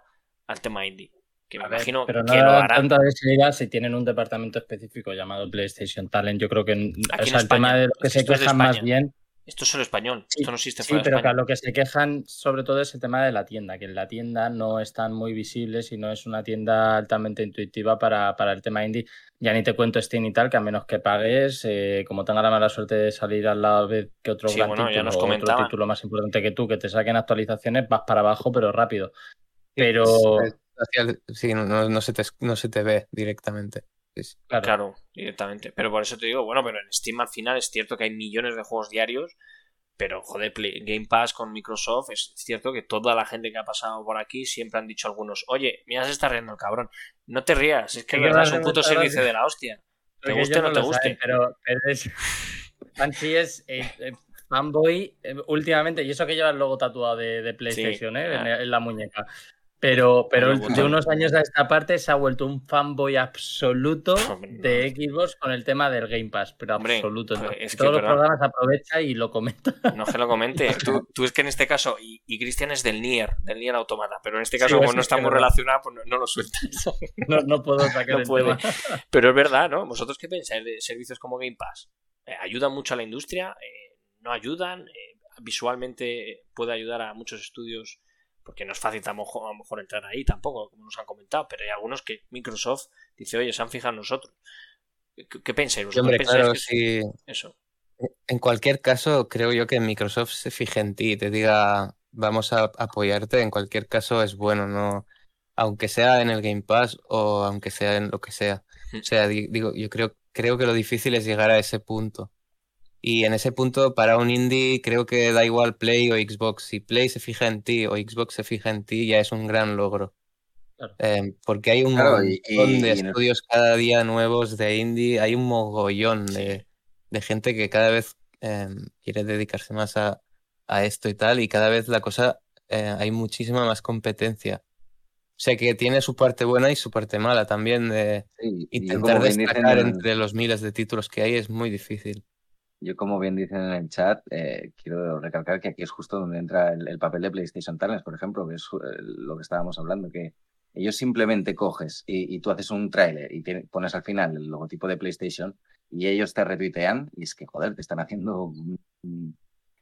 al tema indie. Que me A ver, imagino pero no que lo dan harán. tanta visibilidad si tienen un departamento específico llamado PlayStation Talent. Yo creo que sea, el tema de lo que se es quejan más bien. Esto es solo español. Sí, Esto no existe Sí, fuera de pero que a España. lo que se quejan sobre todo es el tema de la tienda, que en la tienda no están muy visibles y no es una tienda altamente intuitiva para, para el tema indie. Ya ni te cuento Steam y tal, que a menos que pagues, eh, como tenga la mala suerte de salir al lado vez que otro Sí, gran bueno, ya título otro título más importante que tú, que te saquen actualizaciones, vas para abajo, pero rápido. Pero, Sí, no, no- no se te, no se te ve directamente. Claro, Claro, directamente. Pero por eso te digo, bueno, pero en Steam al final es cierto que hay millones de juegos diarios. Pero, joder, Play- Game Pass con Microsoft, es cierto que toda la gente que ha pasado por aquí siempre han dicho algunos, oye, mira, se está riendo el cabrón. No te rías, es que Sí, verdad es un puto servicio de la hostia. Te guste o no te guste. pero, pero es. Es eh, eh, fanboy eh, últimamente, y eso que lleva el logo tatuado de, de PlayStation ¿eh? en, ah. en la muñeca. Pero, pero de unos años a esta parte se ha vuelto un fanboy absoluto de Xbox con el tema del Game Pass, pero Hombre, absoluto. es que todos los programas aprovecha y lo comenta. No es que lo comente. Tú, tú es que en este caso, y, y Cristian es del Nier, del Nier Automata, pero en este caso, como no es está muy relacionado, pues no, no lo sueltas. No, no puedo sacar No el puede. tema. Pero es verdad, ¿no? ¿Vosotros qué pensáis de servicios como Game Pass? Eh, ¿Ayudan mucho a la industria? Eh, ¿No ayudan? Eh, visualmente puede ayudar a muchos estudios, porque no es fácil a lo mejor entrar ahí tampoco, como nos han comentado, pero hay algunos que Microsoft dice, oye, se han fijado en nosotros. ¿Qué, qué pensáis? ¿Vosotros hombre, pensáis claro, que sí. eso? En cualquier caso, creo yo que Microsoft se fije en ti y te diga, vamos a apoyarte. En cualquier caso es bueno, no, aunque sea en el Game Pass o aunque sea en lo que sea. O sea, di- digo, yo creo, creo que lo difícil es llegar a ese punto. Y en ese punto, para un indie, creo que da igual Play o Xbox. Si Play se fija en ti o Xbox se fija en ti, ya es un gran logro. Claro. Eh, porque hay un Claro, montón y- de y estudios cada día nuevos de indie, hay un mogollón de, de gente que cada vez eh, quiere dedicarse más a, a esto y tal, y cada vez la cosa, eh, hay muchísima más competencia. O sea que tiene su parte buena y su parte mala también. De Sí, intentar destacar en- entre los miles de títulos que hay es muy difícil. Yo, como bien dicen en el chat, eh, quiero recalcar que aquí es justo donde entra el, el papel de PlayStation Talents, por ejemplo, que es eh, lo que estábamos hablando, que ellos simplemente coges y, y tú haces un tráiler y tiene- pones al final el logotipo de PlayStation y ellos te retuitean y es que, joder, te están haciendo...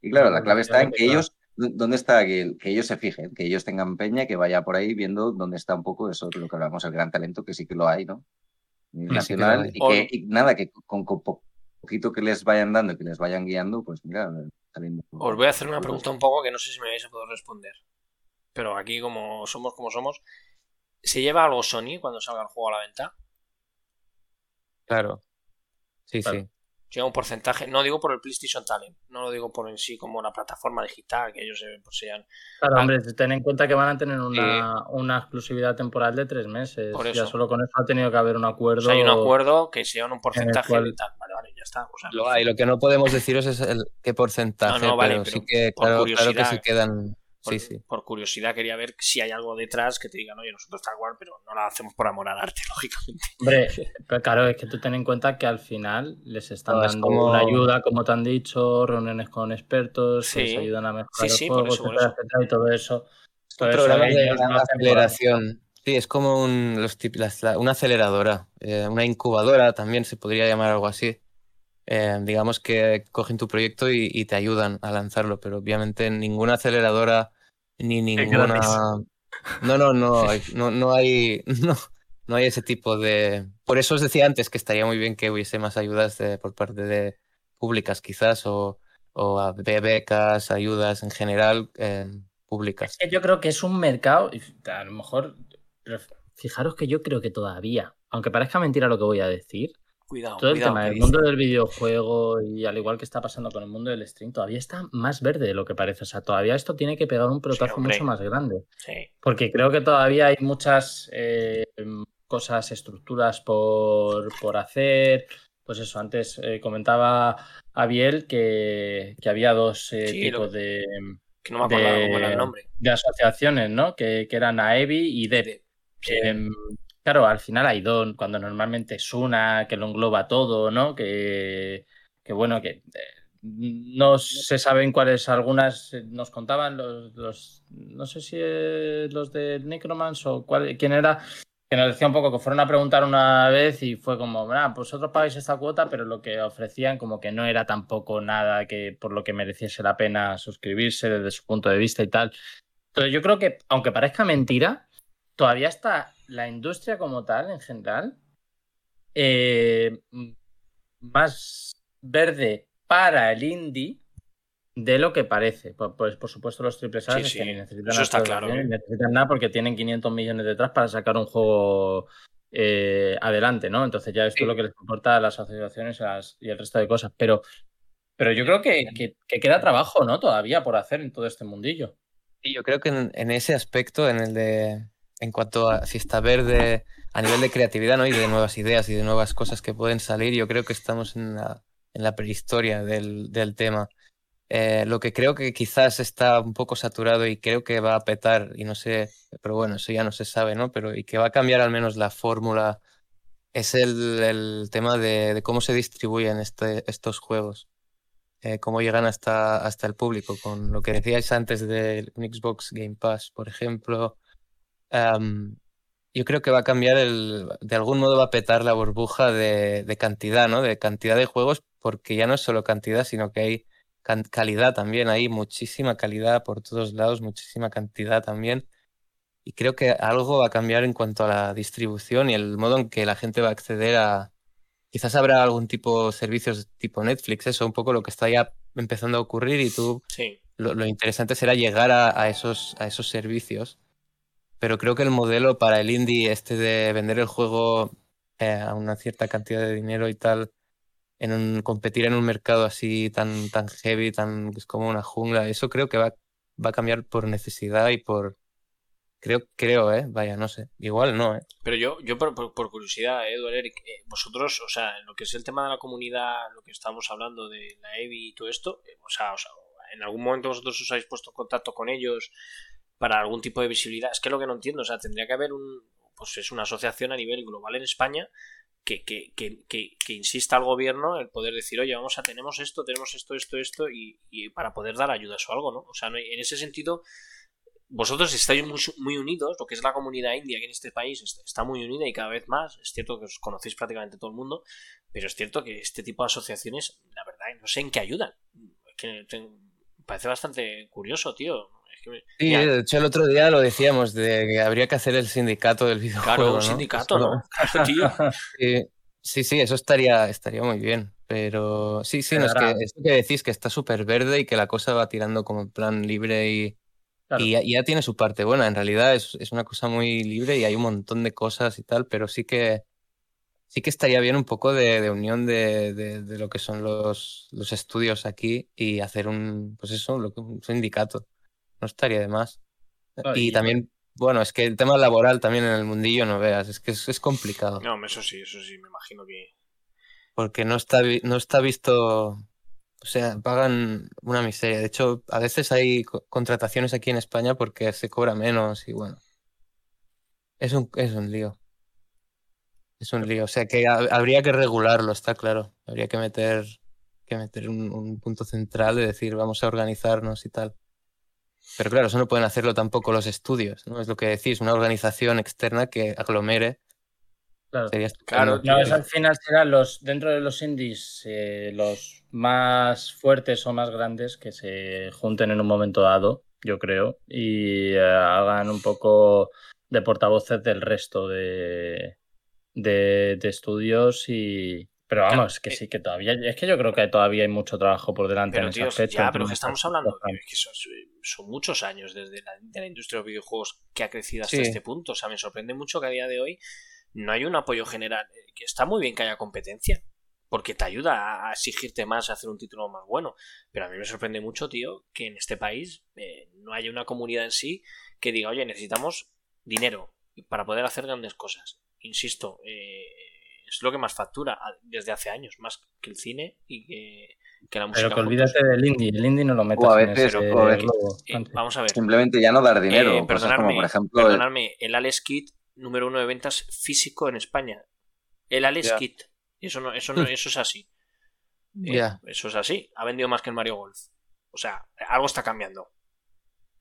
Y claro, la clave está en que ellos, ¿dónde está? Que, que ellos se fijen, que ellos tengan peña, que vaya por ahí viendo dónde está un poco eso, lo que hablamos, el gran talento, que sí que lo hay, ¿no? Nacional, y que y nada, que con, con poquito que les vayan dando, que les vayan guiando, pues mira, saliendo. Os voy a hacer una pregunta un poco que no sé si me vais a poder responder. Pero aquí, como somos como somos, ¿se lleva algo Sony cuando salga el juego a la venta? Claro. Sí, Claro. sí. llega un porcentaje, no digo por el PlayStation Talent, no lo digo por en sí como la plataforma digital, que ellos se posean. Claro, hombre, ten en cuenta que van a tener una, una exclusividad temporal de tres meses. Por eso. Ya solo con eso ha tenido que haber un acuerdo. O sea, hay un acuerdo que sea un porcentaje y tal. Vale, vale, está. lo, hay, lo que no podemos deciros es el qué porcentaje, no, no, vale, pero, sí que, claro, claro que se quedan por, sí, sí. por, curiosidad quería ver si hay algo detrás que te digan, oye, nosotros Star Wars, pero no la hacemos por amor al arte, lógicamente. Hombre, pero claro, es que tú ten en cuenta que al final les están dando una ayuda, como te han dicho, reuniones con expertos, les ayudan a mejorar sí, el juego, y todo eso. Todo eso de aceleración. Sí, es como un, los, una aceleradora, eh, una incubadora también se podría llamar algo así. Eh, digamos que cogen tu proyecto y, te ayudan a lanzarlo, pero obviamente ninguna aceleradora ni ninguna... No, no, no, no, no hay... No, no hay ese tipo de... Por eso os decía antes que estaría muy bien que hubiese más ayudas por parte de públicas quizás o, o de becas, ayudas en general eh, públicas. yo creo que es un mercado, a lo mejor, fijaros que yo creo que todavía, aunque parezca mentira lo que voy a decir, Cuidado, Todo el tema del mundo del videojuego y al igual que está pasando con el mundo del stream, todavía está más verde de lo que parece. O sea, todavía esto tiene que pegar un pelotazo mucho más grande. Porque creo que todavía hay muchas eh, cosas, estructuras por, por, hacer. Pues eso, antes eh, comentaba Abiel que, que había dos eh, tipos de. Que no me acuerdo cómo era el nombre. De asociaciones, ¿no? Que, que eran AEBI y DEP. Em, Claro, al final hay dos, cuando normalmente es una que lo engloba todo, ¿no? Que, que bueno, que eh, no se saben cuáles, algunas eh, nos contaban los, los no sé si los de Necromans o quién era, que nos decía un poco que fueron a preguntar una vez y fue como, ah, pues vosotros pagáis esta cuota, pero lo que ofrecían como que no era tampoco nada que por lo que mereciese la pena suscribirse desde su punto de vista y tal. Entonces yo creo que, aunque parezca mentira, todavía está la industria como tal, en general, eh, más verde para el indie de lo que parece. Pues, por supuesto, los triple A necesitan, Eso está claro, ¿eh? necesitan nada porque tienen 500 millones detrás para sacar un juego eh, adelante, ¿no? Entonces ya esto es lo que les importa a las asociaciones y el resto de cosas. Pero, pero yo creo que, queda trabajo, ¿no? Todavía por hacer en todo este mundillo. Sí, yo creo que en ese aspecto, en el de en cuanto a si está verde a nivel de creatividad ¿no? y de nuevas ideas y de nuevas cosas que pueden salir, yo creo que estamos en la, prehistoria del, tema. Eh, lo que creo que quizás está un poco saturado y creo que va a petar, y no sé, pero bueno, eso ya no se sabe, ¿no? Pero y que va a cambiar al menos la fórmula, es el, tema de, de, cómo se distribuyen este, estos juegos, eh, cómo llegan hasta, hasta el público, con lo que decíais antes del Xbox Game Pass, por ejemplo, yo creo que va a cambiar el, de algún modo va a petar la burbuja de, de, cantidad, ¿no? De cantidad de juegos, porque ya no es solo cantidad, sino que hay calidad también, hay muchísima calidad por todos lados, muchísima cantidad también. Y creo que algo va a cambiar en cuanto a la distribución y el modo en que la gente va a acceder a... Quizás habrá algún tipo de servicios tipo Netflix, eso, un poco lo que está ya empezando a ocurrir y tú... Sí. Lo, lo interesante será llegar a, a, esos, a esos servicios pero creo que el modelo para el indie, este de vender el juego eh, a una cierta cantidad de dinero y tal, en un, competir en un mercado así tan, tan heavy, tan es como una jungla, eso creo que va, va a cambiar por necesidad y por, Creo, creo, ¿eh? Vaya, no sé. Igual no, ¿eh? Pero yo, yo por, por, curiosidad, ¿eh, Eric, eh, vosotros, o sea, en lo que es el tema de la comunidad, lo que estamos hablando de la EVI y todo esto, eh, o, sea, o sea, en algún momento vosotros os habéis puesto en contacto con ellos para algún tipo de visibilidad. Es que lo que no entiendo, o sea, tendría que haber un, pues es una asociación a nivel global en España que, que, que, que, insista al gobierno el poder decir, oye, vamos a, tenemos esto, tenemos esto, esto, esto, y, y para poder dar ayudas o algo, ¿no? O sea, en ese sentido, vosotros estáis muy, muy, unidos, lo que es la comunidad india aquí en este país está muy unida y cada vez más, es cierto que os conocéis prácticamente todo el mundo, pero es cierto que este tipo de asociaciones, la verdad, no sé en qué ayudan. Que parece bastante curioso, tío. Sí, de hecho el otro día lo decíamos, de que habría que hacer el sindicato del videojuego. Claro, un sindicato, ¿no? sí, sí, eso estaría, estaría muy bien. Pero sí, sí, no, es que, esto que decís que está súper verde y que la cosa va tirando como en plan libre y, y ya, tiene su parte buena. En realidad es, es, una cosa muy libre y hay un montón de cosas y tal, pero sí que sí que estaría bien un poco de, unión de, lo que son los, los, estudios aquí y hacer un, pues eso, un sindicato. No estaría de más. y, también, bueno, es que el tema laboral también en el mundillo no veas, es que es, complicado. No, eso sí, eso sí, me imagino que... Porque no está, no está visto, o sea, pagan una miseria. De hecho, a veces hay contrataciones aquí en España porque se cobra menos y bueno. Es un, es un lío. Es un lío. O sea que habría que regularlo, está claro. Habría que meter, que meter un, punto central de decir vamos a organizarnos y tal. Pero claro, eso no pueden hacerlo tampoco los estudios, ¿no? Es lo que decís, una organización externa que aglomere. Claro, claro no, al final serán los, dentro de los indies, eh, los más fuertes o más grandes que se junten en un momento dado, yo creo, y eh, hagan un poco de portavoces del resto de, de, estudios y, pero vamos, que eh sí, que todavía. Es que yo creo que todavía hay mucho trabajo por delante en ese aspecto. Ya, pero que estamos hablando que son, muchos años desde la, industria de los videojuegos que ha crecido hasta este punto. O sea, me sorprende mucho que a día de hoy no hay un apoyo general. Eh, que está muy bien que haya competencia, porque te ayuda a exigirte más, a hacer un título más bueno. Pero a mí me sorprende mucho, tío, que en este país eh, no haya una comunidad en sí que diga, oye, necesitamos dinero para poder hacer grandes cosas insisto, eh, es lo que más factura desde hace años, más que el cine y que, la música. Pero que olvídate del indie, el indie no lo metes a veces, en eh, vamos a ver. Simplemente ya no dar dinero. Eh, perdonadme, por ejemplo, perdonadme, el Alex Kit número uno de ventas físico en España. El Alex Kit. Eso no, eso no, eso es así. Eso es así. Ha vendido más que el Mario Golf. O sea, algo está cambiando.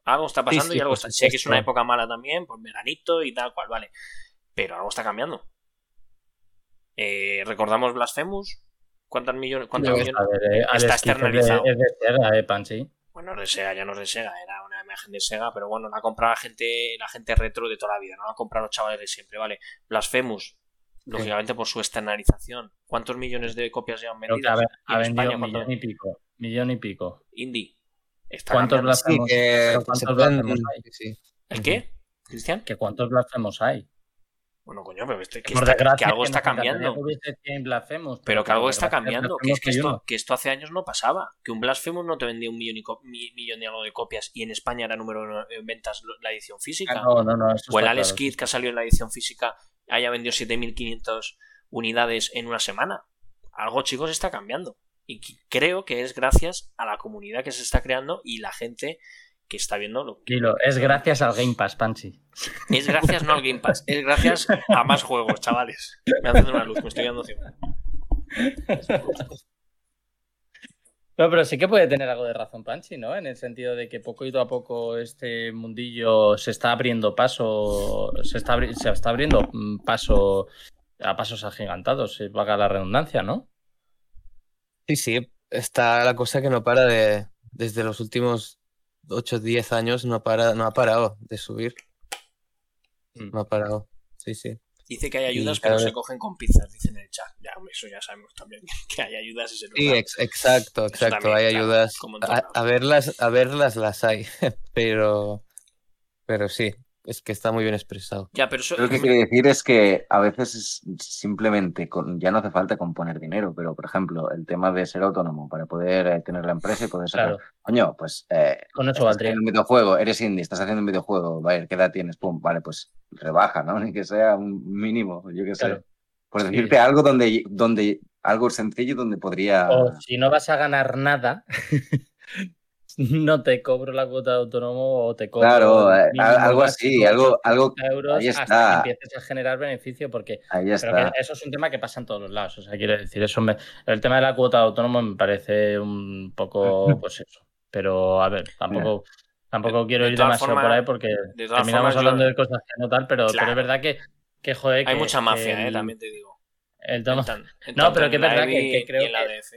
Algo está pasando y algo está. Sé que es una época mala también, por veranito y tal cual, vale pero algo está cambiando. Eh, ¿Recordamos Blasphemous? ¿Cuántos millones, cuántos millones eh, está externalizado? Es de, Sega, eh. Bueno, de Sega, ya no es de Sega, era una imagen de Sega, pero bueno, la ha comprado la gente, la gente retro de toda la vida, no la ha comprado los chavales de siempre, ¿vale? Blasphemous, lógicamente por su externalización. ¿Cuántos millones de copias llevan vendidas? Ha, vendido un millón y pico. Millón y pico. Indie. ¿Cuántos Blasphemous, hay? ¿El qué, Cristian? ¿Que ¿Cuántos Blasphemous hay? Bueno, coño, pero este, que, algo está cambiando. pero que algo está cambiando. Que, es que, esto, que esto hace años no pasaba. Que un Blasphemous no te vendía un millón y, millón y algo de copias y en España era número en ventas la edición física. Ah, no, no, o el Alex Kid que ha salido en la edición física haya vendido 7.500 unidades en una semana. Algo, chicos, está cambiando. Y creo que es gracias a la comunidad que se está creando y la gente que está viendo lo que... es gracias al Game Pass, Panchi. Es gracias no al Game Pass, es gracias a más juegos, chavales. Me hacen una luz, me estoy dando ciego. No, pero sí que puede tener algo de razón Panchi, ¿no? En el sentido de que poco a poco este mundillo se está abriendo paso, se está, se está abriendo paso a pasos agigantados, si vaga la redundancia, ¿no? Sí, sí, está la cosa que no para de, desde los últimos 8 10 años no ha, parado, no ha parado de subir. Mm. No ha parado. Sí, sí. Dice que hay ayudas, pero se cogen con pizzas, dicen en el chat. Ya, eso ya sabemos también. Que hay ayudas y se Sí, exacto, exacto. hay ayudas. a, verlas, a verlas las hay. pero. Pero sí, es que está muy bien expresado. Ya, pero Lo que quiere decir es que a veces es simplemente, con, ya no hace falta componer dinero, pero por ejemplo, el tema de ser autónomo para poder eh, tener la empresa y poder sacar. Coño, pues. Eh, con eso valdría. un videojuego, eres indie, estás haciendo un videojuego, vale, ¿qué edad tienes? Pum, vale, pues rebaja, ¿no? Ni que sea un mínimo, yo qué sé. Por decirte algo donde, donde. Algo sencillo donde podría. O si no vas a ganar nada. no te cobro la cuota de autónomo o te cobro. Claro, eh, algo así, algo, algo euros ahí está. que empieces a generar beneficio, porque ahí eso es un tema que pasa en todos los lados. O sea, quiero decir, eso el tema de la cuota de autónomo me parece un poco, pues eso. Pero a ver, tampoco. Tampoco quiero ir demasiado por ahí porque terminamos hablando de cosas que no tal, pero, pero es verdad que, que joder. Hay mucha mafia, eh, también te digo. El no, pero que es verdad que, creo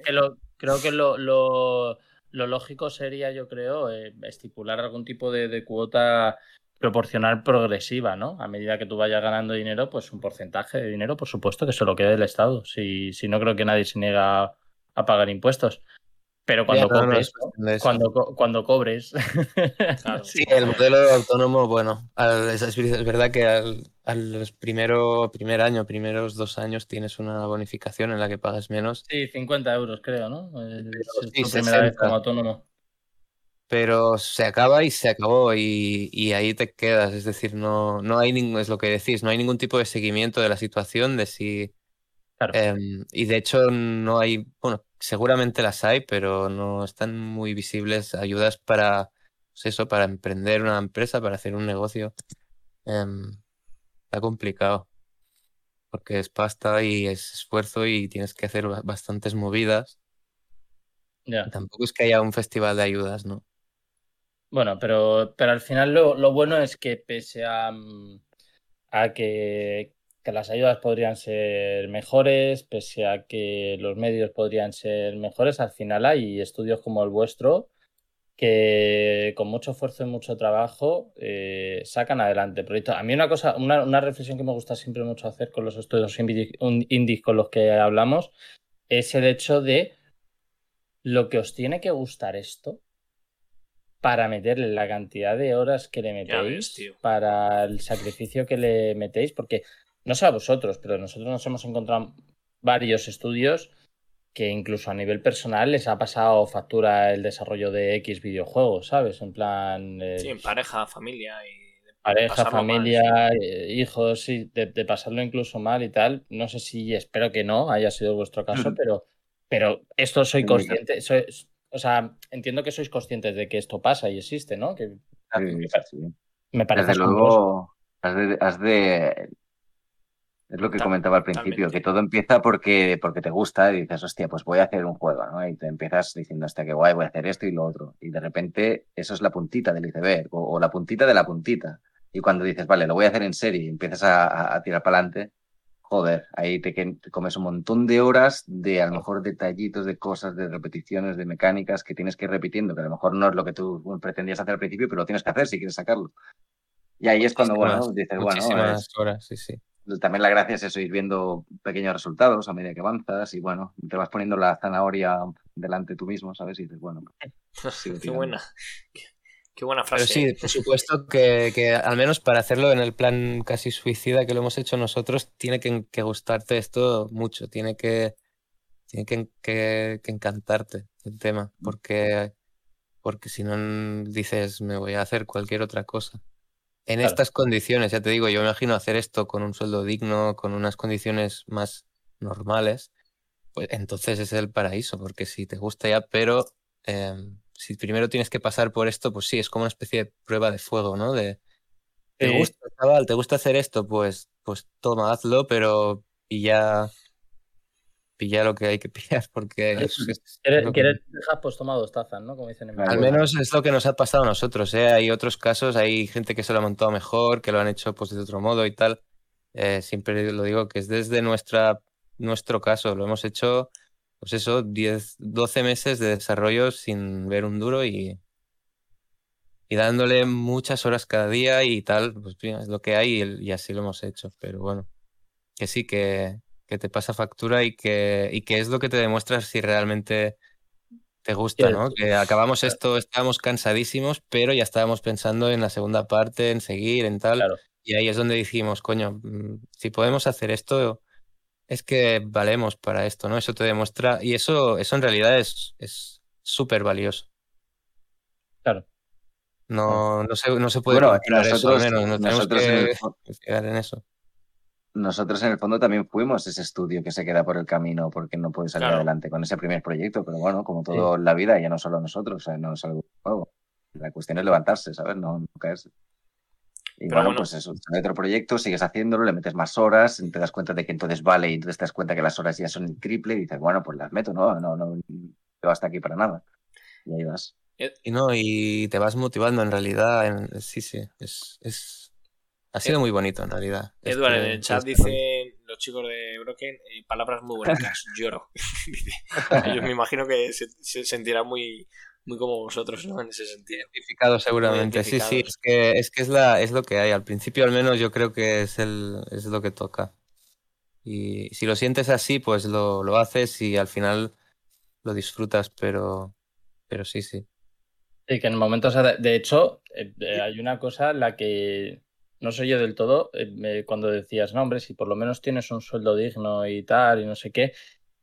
que, lo, creo que lo lo lógico sería, yo creo, eh, estipular algún tipo de, cuota proporcional progresiva, ¿no? A medida que tú vayas ganando dinero, pues un porcentaje de dinero, por supuesto, que se lo quede el Estado. Si, si no creo que nadie se niega a pagar impuestos. Pero cuando Ya, no, no, cobres, cuando, cuando cobres. Claro. Sí, el modelo autónomo, bueno, al- es, es verdad que al, al primero, primer año, primeros dos años tienes una bonificación en la que pagas menos, Sí, 50 euros, creo, ¿no? Es, tu primera vez 60. como autónomo. pero se acaba y se acabó y, y ahí te quedas. Es decir, no, no hay ningún, es lo que decís, no hay ningún tipo de seguimiento de la situación, de si... Claro. em, y de hecho no hay, bueno, seguramente las hay, pero no están muy visibles ayudas para, pues eso, para emprender una empresa, para hacer un negocio. Em, está complicado. Porque es pasta y es esfuerzo y tienes que hacer ba- bastantes movidas. Tampoco es que haya un festival de ayudas, ¿no? Bueno, pero, pero al final lo, lo bueno es que pese a, mm, a que, que las ayudas podrían ser mejores, pese a que los medios podrían ser mejores, al final hay estudios como el vuestro que con mucho esfuerzo y mucho trabajo eh, sacan adelante proyectos. A mí una cosa, una, una reflexión que me gusta siempre mucho hacer con los estudios indies con los que hablamos es el hecho de lo que os tiene que gustar esto para meterle la cantidad de horas que le ves, metéis, para el sacrificio que le metéis, porque no sé a vosotros, pero nosotros nos hemos encontrado varios estudios que incluso a nivel personal les ha pasado factura el desarrollo de X videojuegos, ¿sabes? En plan, eh, Sí, en pareja, familia y. pareja, pasarlo mal, familia, eh, hijos, sí, de, de pasarlo incluso mal y tal. No sé si, espero que no haya sido vuestro caso, Ujú. pero, pero esto soy consciente, soy- o sea, entiendo que sois conscientes de que esto pasa y existe, ¿no? Que Sí, sí. me parece Desde luego, has de, has de- Es lo que Tal- comentaba al principio, totalmente. que todo empieza porque, porque te gusta y dices, hostia, pues voy a hacer un juego, ¿no? Y te empiezas diciendo, hostia, qué guay, voy a hacer esto y lo otro. Y de repente eso es la puntita del iceberg o, o la puntita de la puntita. Y cuando dices, vale, lo voy a hacer en serie y empiezas a, a- a tirar para adelante, joder, ahí te, comes un montón de horas de a lo mejor detallitos, de cosas, de repeticiones, de mecánicas que tienes que ir repitiendo, que a lo mejor no es lo que tú pretendías hacer al principio, pero lo tienes que hacer si quieres sacarlo. Y ahí es cuando, bueno, dices, bueno, horas, sí, sí. También la gracia es eso, ir viendo pequeños resultados a medida que avanzas y bueno, te vas poniendo la zanahoria delante tú mismo, ¿sabes? Y dices, bueno, sigo Qué tirando. buena. Qué, buena Pero frase. sí, por supuesto que, que al menos para hacerlo en el plan casi suicida que lo hemos hecho nosotros, tiene que, que gustarte esto mucho, tiene que, tiene que, que- que encantarte el tema, porque, porque si no dices, me voy a hacer cualquier otra cosa. En Claro. estas condiciones, ya te digo, yo me imagino hacer esto con un sueldo digno, con unas condiciones más normales, pues entonces es el paraíso, porque si te gusta ya, pero em, si primero tienes que pasar por esto, pues sí, es como una especie de prueba de fuego, ¿no? De, ¿te gusta, chaval? ¿Te gusta hacer esto? Pues, pues toma, hazlo, pero pilla, pilla lo que hay que pillar, porque es- es- es ¿Quieres, que- dejar pues toma dos tazas, ¿no? Como dicen en Al menos es lo que nos ha pasado a nosotros, ¿eh? Hay otros casos, hay gente que se lo ha montado mejor, que lo han hecho pues de otro modo y tal. Eh, siempre lo digo que es desde nuestra, nuestro caso, lo hemos hecho, pues eso, 10, 12 meses de desarrollo sin ver un duro y, y dándole muchas horas cada día y tal, pues mira, es lo que hay y, y así lo hemos hecho. Pero bueno, que sí, que, que te pasa factura y que, y que es lo que te demuestra si realmente te gusta, Sí, ¿no? sí. Que acabamos Claro. esto, estábamos cansadísimos, pero ya estábamos pensando en la segunda parte, en seguir, en tal. Claro. Y ahí es donde dijimos, coño, mm, si podemos hacer esto, es que valemos para esto, ¿no? Eso te demuestra, y eso, eso en realidad es es súper valioso. Claro. No, no se, no se puede Bueno, comprar eso, al nosotros- menos, no tenemos nosotros en el que fijar en eso. Nosotros en el fondo también fuimos ese estudio que se queda por el camino porque no puede salir Claro. adelante con ese primer proyecto, pero bueno, como todo en la vida, ya no solo nosotros, o sea, no es algo nuevo. La cuestión es levantarse, ¿sabes? No, no caerse. Y Pero bueno, bueno. pues eso, sale otro proyecto, sigues haciéndolo, le metes más horas, te das cuenta de que entonces vale y entonces te das cuenta que las horas ya son el triple y dices, bueno, pues las meto, no, no, no, no hasta aquí para nada. Y ahí vas. Y no, y te vas motivando en realidad. en- sí, sí, es, es, ha sido muy bonito en realidad. Edward, en este- el chat este dicen los chicos de Broken eh, palabras muy bonitas. Lloro. Yo me imagino que se, se sentirá muy, muy como vosotros, ¿no? En ese sentido. Identificado seguramente, sí, sí, es que, es que es, la, es lo que hay. Al principio al menos yo creo que es, el, es lo que toca. Y si lo sientes así, pues lo, lo haces y al final lo disfrutas, pero, pero sí, sí. Sí, que en momentos, de hecho, eh, eh, hay una cosa en la que no sé yo del todo, eh, cuando decías, no, hombre, si por lo menos tienes un sueldo digno y tal, y no sé qué,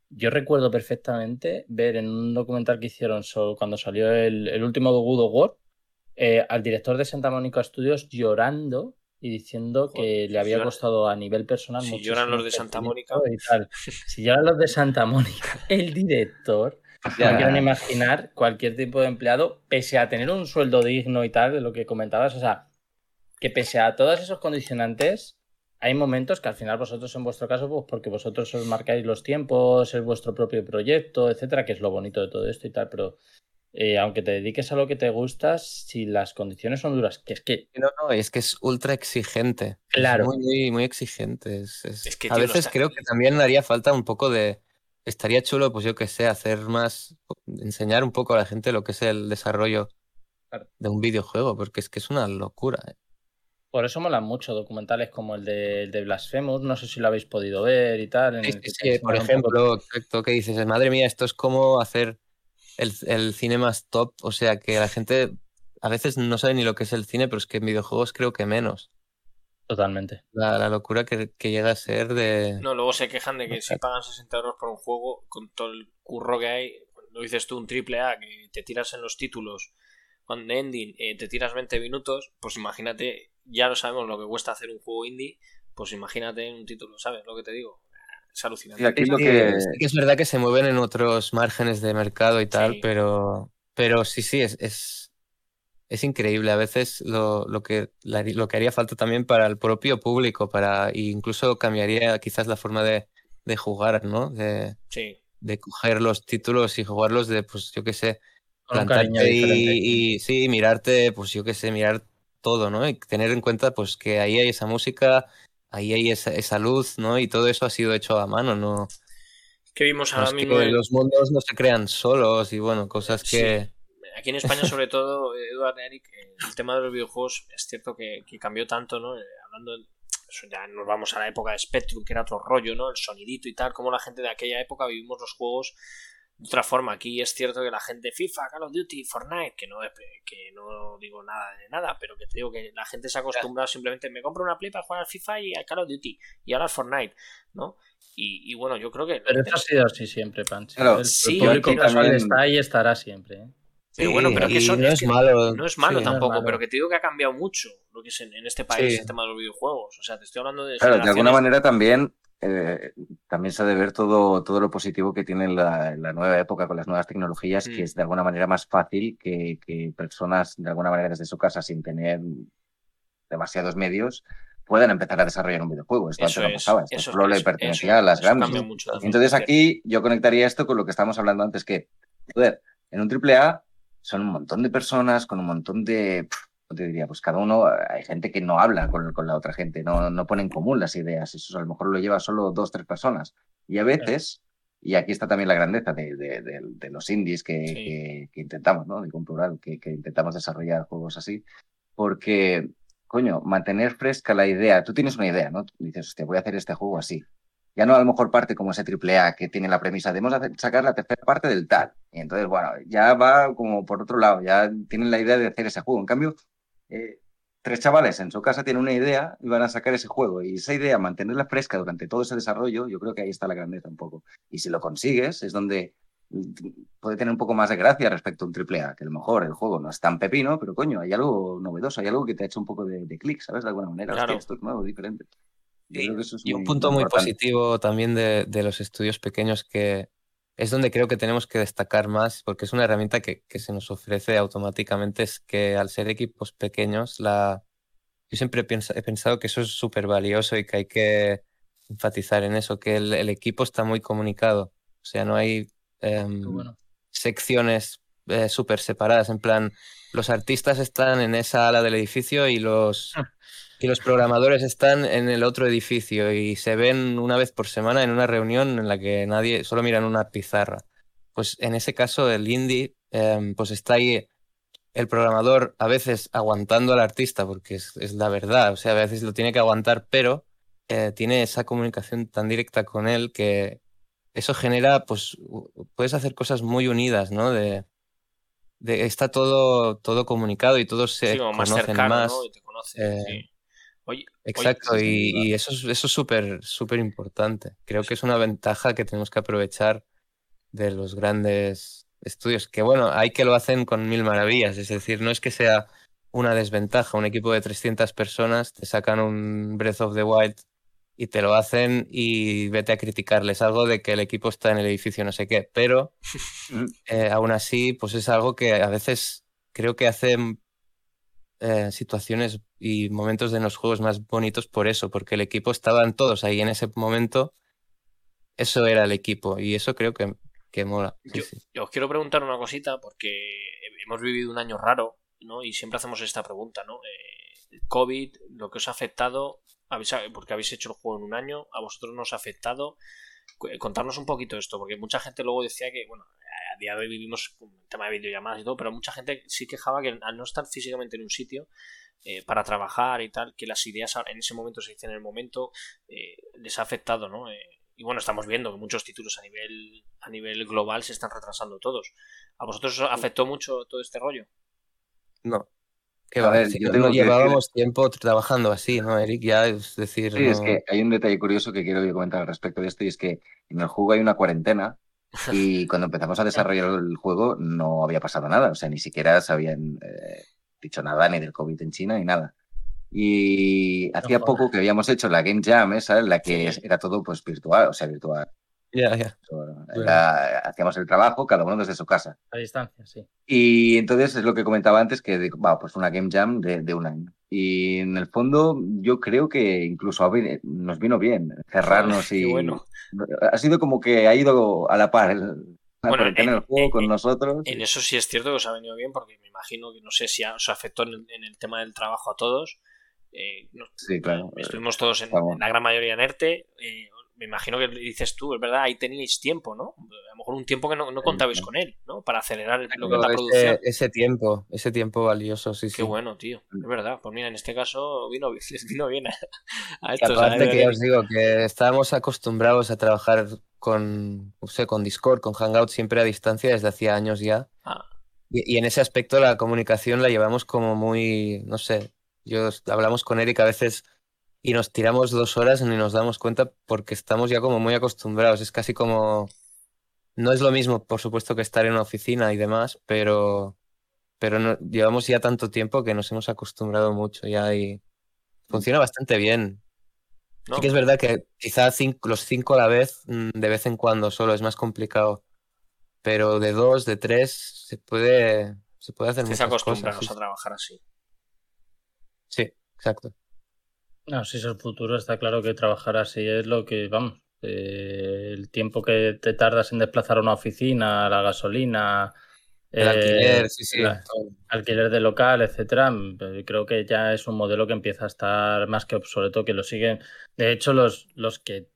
yo recuerdo perfectamente ver en un documental que hicieron cuando salió el, último God of War, al director de Santa Mónica Studios llorando y diciendo que le había costado a nivel personal. Si lloran los de Santa Mónica. Si lloran los de Santa Mónica, el director. No quieren imaginar cualquier tipo de empleado, pese a tener un sueldo digno y tal, de lo que comentabas, o sea, que pese a todos esos condicionantes, hay momentos que al final vosotros en vuestro caso, pues porque vosotros os marcáis los tiempos, es vuestro propio proyecto, etcétera, que es lo bonito de todo esto y tal, pero eh, aunque te dediques a lo que te gustas, si las condiciones son duras, que es que... No, no, es que es ultra exigente. Claro. muy, muy, muy exigente. a veces creo que también haría falta un poco de... Estaría chulo, pues yo que sé, hacer más, enseñar un poco a la gente lo que es el desarrollo de un videojuego, porque es que es una locura. ¿eh? Por eso molan mucho documentales como el de, de Blasphemous, no sé si lo habéis podido ver y tal. sí, por ejemplo, exacto, que dices, madre mía, esto es como hacer el, cine más top. O sea, que la gente a veces no sabe ni lo que es el cine, pero es que en videojuegos creo que menos. Totalmente. La, locura que, llega a ser de... No, luego se quejan de que si pagan 60 euros por un juego, con todo el curro que hay, lo dices tú, un triple A, que te tiras en los títulos, cuando ending eh, te tiras 20 minutos, pues imagínate, ya lo sabemos lo que cuesta hacer un juego indie, pues imagínate en un título, ¿sabes lo que te digo? es alucinante. es, verdad que se mueven en otros márgenes de mercado y tal, pero, pero sí, sí, es, es, es increíble. A veces lo, lo, que, lo que haría falta también para el propio público, para incluso cambiaría quizás la forma de, de jugar, ¿no? De, de coger los títulos y jugarlos de, pues yo qué sé, plantarte y, y, sí, mirarte, pues yo qué sé, mirar todo, ¿no? Y tener en cuenta pues que ahí hay esa música, ahí hay esa, luz, ¿no? Y todo eso ha sido hecho a mano, ¿no? Que vimos ahora mismo. Los mundos no se crean solos y bueno, cosas que. Aquí en España, sobre todo, Eduard Eric, el tema de los videojuegos es cierto que, cambió tanto, ¿no? Eh, hablando. ya nos vamos a la época de Spectrum, que era otro rollo, ¿no? El sonidito y tal, como la gente de aquella época vivimos los juegos de otra forma. Aquí es cierto que la gente FIFA, Call of Duty, Fortnite, que no, que no digo nada de nada, pero que te digo que la gente se ha acostumbrado simplemente, me compro una Play para jugar al FIFA y al Call of Duty y ahora al Fortnite, ¿no? Y, bueno, yo creo que... Pero eso ha sido así siempre, Pancho. el, público casual está ahí y estará siempre. ¿eh? Pero bueno, pero que eso no es, malo. No es malo tampoco, pero que te digo que ha cambiado mucho lo que es en, este país el tema de los videojuegos. O sea, te estoy hablando de. Claro, de alguna manera también eh, también se ha de ver todo, todo lo positivo que tiene la, la nueva época con las nuevas tecnologías, que mm. es de alguna manera más fácil que, que, personas, de alguna manera desde su casa, sin tener demasiados medios, puedan empezar a desarrollar un videojuego. Esto antes no pasaba, esto solo le pertenecía a las grandes. Entonces aquí yo conectaría esto con lo que estábamos hablando antes, que, joder, en un AAA son un montón de personas con un montón de te diría? Pues cada uno, hay gente que no habla con, con la otra gente, no, no pone en común las ideas, eso a lo mejor lo lleva solo dos, tres personas. Y a veces, y aquí está también la grandeza de, de, los indies que, que, intentamos, ¿no? De plural, que, que intentamos desarrollar juegos así, porque, coño, mantener fresca la idea, tú tienes una idea, ¿no? dices, hostia, voy a hacer este juego así. Ya no a lo mejor parte como ese triple A que tiene la premisa de sacar la tercera parte del tal. Y entonces, bueno, ya va como por otro lado, ya tienen la idea de hacer ese juego. En cambio, eh, tres chavales en su casa tienen una idea y van a sacar ese juego. Y esa idea, mantenerla fresca durante todo ese desarrollo, yo creo que ahí está la grandeza un poco. Y si lo consigues, es donde puede tener un poco más de gracia respecto a un triple A, que a lo mejor el juego no es tan pepino, pero coño, hay algo novedoso, hay algo que te ha hecho un poco de, clic, ¿sabes? De alguna manera. esto es nuevo, diferente. y, un punto muy positivo también de, de, los estudios pequeños que es donde creo que tenemos que destacar más, porque es una herramienta que, se nos ofrece automáticamente, es que al ser equipos pequeños, la... yo siempre he pensado que eso es súper valioso y que hay que enfatizar en eso, que el, equipo está muy comunicado, o sea, no hay em, secciones eh, súper separadas, en plan, los artistas están en esa ala del edificio y los... Ah. Y los programadores están en el otro edificio y se ven una vez por semana en una reunión en la que nadie solo miran una pizarra. Pues en ese caso el indie em, pues está ahí el programador a veces aguantando al artista porque es, la verdad, o sea, a veces lo tiene que aguantar, pero eh, tiene esa comunicación tan directa con él que eso genera, pues, puedes hacer cosas muy unidas, ¿no? De, de está todo, todo comunicado y todos se Sí, como más conocen cercano, más. ¿no? Y te conocen, eh, sí. Oye, Exacto, y, eso es eso es súper súper importante. Creo que es una ventaja que tenemos que aprovechar de los grandes estudios, que bueno, hay que lo hacen con mil maravillas, es decir, no es que sea una desventaja, un equipo de 300 personas te sacan un Breath of the Wild y te lo hacen y vete a criticarles algo de que el equipo está en el edificio no sé qué, pero eh, aún así, pues es algo que a veces creo que hace eh, situaciones y momentos de los juegos más bonitos por eso, porque el equipo estaban todos ahí en ese momento, eso era el equipo y eso creo que, que mola. sí, Yo, sí. yo os quiero preguntar una cosita porque hemos vivido un año raro, ¿no? Y siempre hacemos esta pregunta, ¿no? Eh, COVID, lo que os ha afectado, porque habéis hecho el juego en un año, a vosotros nos ha afectado. Eh, Contarnos un poquito esto, porque mucha gente luego decía que, bueno, a día de hoy vivimos con el tema de videollamadas y todo, pero mucha gente sí quejaba que al no estar físicamente en un sitio eh, para trabajar y tal, que las ideas en ese momento se dicen en el momento, eh, les ha afectado, ¿no? Eh, y bueno, estamos viendo que muchos títulos a nivel, a nivel global se están retrasando todos. ¿A vosotros os afectó mucho todo este rollo? No. Que A va, ver, sí, yo tengo llevábamos tiempo trabajando así, ¿no, Eric? Ya es decir, Sí, es que hay un detalle curioso que quiero comentar al respecto de esto y es que en el juego hay una cuarentena y cuando empezamos a desarrollar el juego no había pasado nada, o sea, ni siquiera se habían eh, dicho nada ni del COVID en China ni nada. Y hacía poco que habíamos hecho la Game Jam, esa, en la que Sí. era todo pues virtual, o sea, virtual. Ya, ya. Era- hacíamos el trabajo cada uno desde su casa. A distancia, sí. Y entonces es lo que comentaba antes, que digo, va, pues una Game Jam de, de un año. Y en el fondo yo creo que incluso nos vino bien cerrarnos y bueno. ha sido como que ha ido a la par el, Bueno, en- del juego en- con en- nosotros. En eso sí es cierto que os ha venido bien, porque me imagino que no sé si os afectó en el, en el tema del trabajo a todos. Eh, no- Sí, claro. Estuvimos todos en, la gran mayoría en ERTE. eh, me imagino que dices tú, es verdad, ahí teníais tiempo, ¿no? A lo mejor un tiempo que no, no contabais sí. con él, ¿no? Para acelerar el- lo que es la Ese, producción. ese tiempo, ese tiempo valioso, sí, Qué sí. bueno, tío. Es verdad. Pues mira, en este caso vino, vino bien a, a Y estos. aparte a- que ya os digo que estábamos acostumbrados a trabajar con, no sé, con Discord, con Hangout siempre a distancia desde hacía años ya. Ah, Y, y en ese aspecto la comunicación la llevamos como muy, no sé, yo hablamos con Eric a veces y nos tiramos dos horas y ni nos damos cuenta porque estamos ya como muy acostumbrados. Es casi como, no es lo mismo, por supuesto, que estar en una oficina y demás, pero, pero no- llevamos ya tanto tiempo que nos hemos acostumbrado mucho ya y funciona bastante bien. ¿no? Sí que es verdad que quizá cinco- los cinco a la vez, mm, de vez en cuando solo, es más complicado. Pero de dos, de tres, se puede, se puede hacer muchas a trabajar así. Sí, sí, exacto. No, si es el futuro, está claro que trabajar así es lo que, vamos, eh, el tiempo que te tardas en desplazar a una oficina, la gasolina, El eh, alquiler, sí, sí. la- alquiler de local, etcétera, mm, eh, creo que ya es un modelo que empieza a estar más que obsoleto, que lo siguen. De hecho, los, los que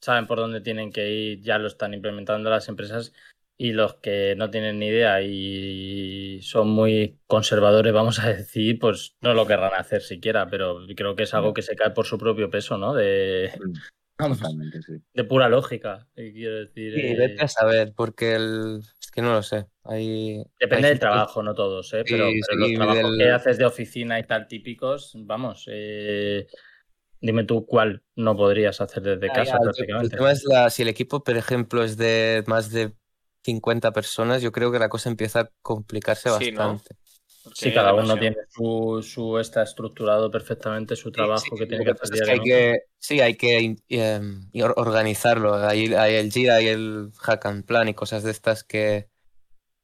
saben por dónde tienen que ir ya lo están implementando las empresas y los que no tienen ni idea y son muy conservadores, vamos a decir, pues no lo querrán hacer siquiera, pero creo que es algo que se cae por su propio peso, ¿no? De, sí. de pura lógica, quiero decir. Sí, eh, vete a saber, porque el... es que no lo sé. Hay, Depende hay del trabajo, no todos, ¿eh? pero, Sí, pero los trabajos del- que haces de oficina y tal típicos, vamos, eh, dime tú cuál no podrías hacer desde Ah, casa ya, el- El prácticamente. tema es la, si el equipo, por ejemplo, es de más de 50 personas, yo creo que la cosa empieza a complicarse Sí, ¿no? bastante. Porque Sí, hay cada uno tiene su, su está estructurado perfectamente su trabajo Sí, que sí, tiene que hacer es que hay que, sí, hay que em, organizarlo. Hay, hay el Jira y el Hack and Plan y cosas de estas que,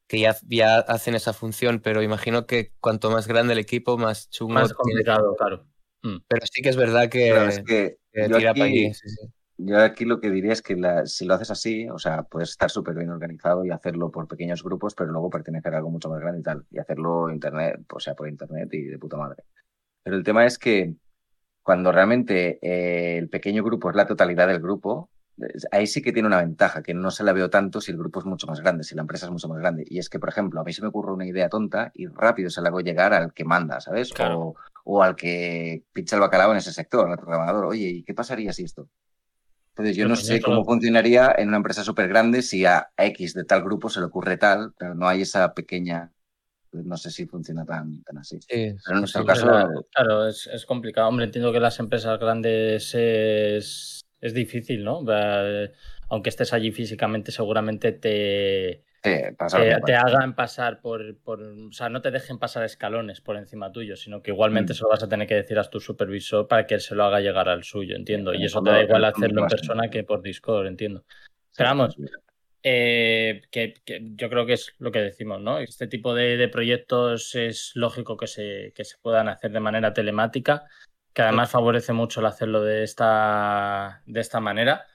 que ya, ya hacen esa función, pero imagino que cuanto más grande el equipo, más chungo Más complicado, claro. Mm. Pero sí que es verdad que, es que que yo tira para aquí- allí. sí, sí. Yo aquí lo que diría es que la- si lo haces así, o sea, puedes estar súper bien organizado y hacerlo por pequeños grupos, pero luego pertenecer a algo mucho más grande y tal, y hacerlo internet, o sea, por internet y de puta madre. Pero el tema es que cuando realmente eh, el pequeño grupo es la totalidad del grupo, ahí sí que tiene una ventaja, que no se la veo tanto si el grupo es mucho más grande, si la empresa es mucho más grande. Y es que, por ejemplo, a mí se me ocurre una idea tonta y rápido se la hago llegar al que manda, ¿sabes? Claro. O, o al que pincha el bacalao en ese sector, al programador. Oye, ¿y qué pasaría si esto? Entonces yo no sé cómo funcionaría en una empresa súper grande si a X de tal grupo se le ocurre tal, pero no hay esa pequeña... pues No sé si funciona tan, tan así. Sí, Pero en nuestro sí, caso, Claro, claro, es, es complicado. Hombre, entiendo que las empresas grandes es, es difícil, ¿no? Aunque estés allí físicamente, seguramente te, sí, que te hagan pasar por, por- O sea, no te dejen pasar escalones por encima tuyo, sino que igualmente Mm. se lo vas a tener que decir a tu supervisor para que él se lo haga llegar al suyo, entiendo. En Y eso te da igual hacerlo en persona que por Discord, entiendo. Pero vamos, eh, que, que yo creo que es lo que decimos, ¿no? Este tipo de, de proyectos es lógico que se, que se puedan hacer de manera telemática, que además favorece mucho el hacerlo de esta, de esta manera.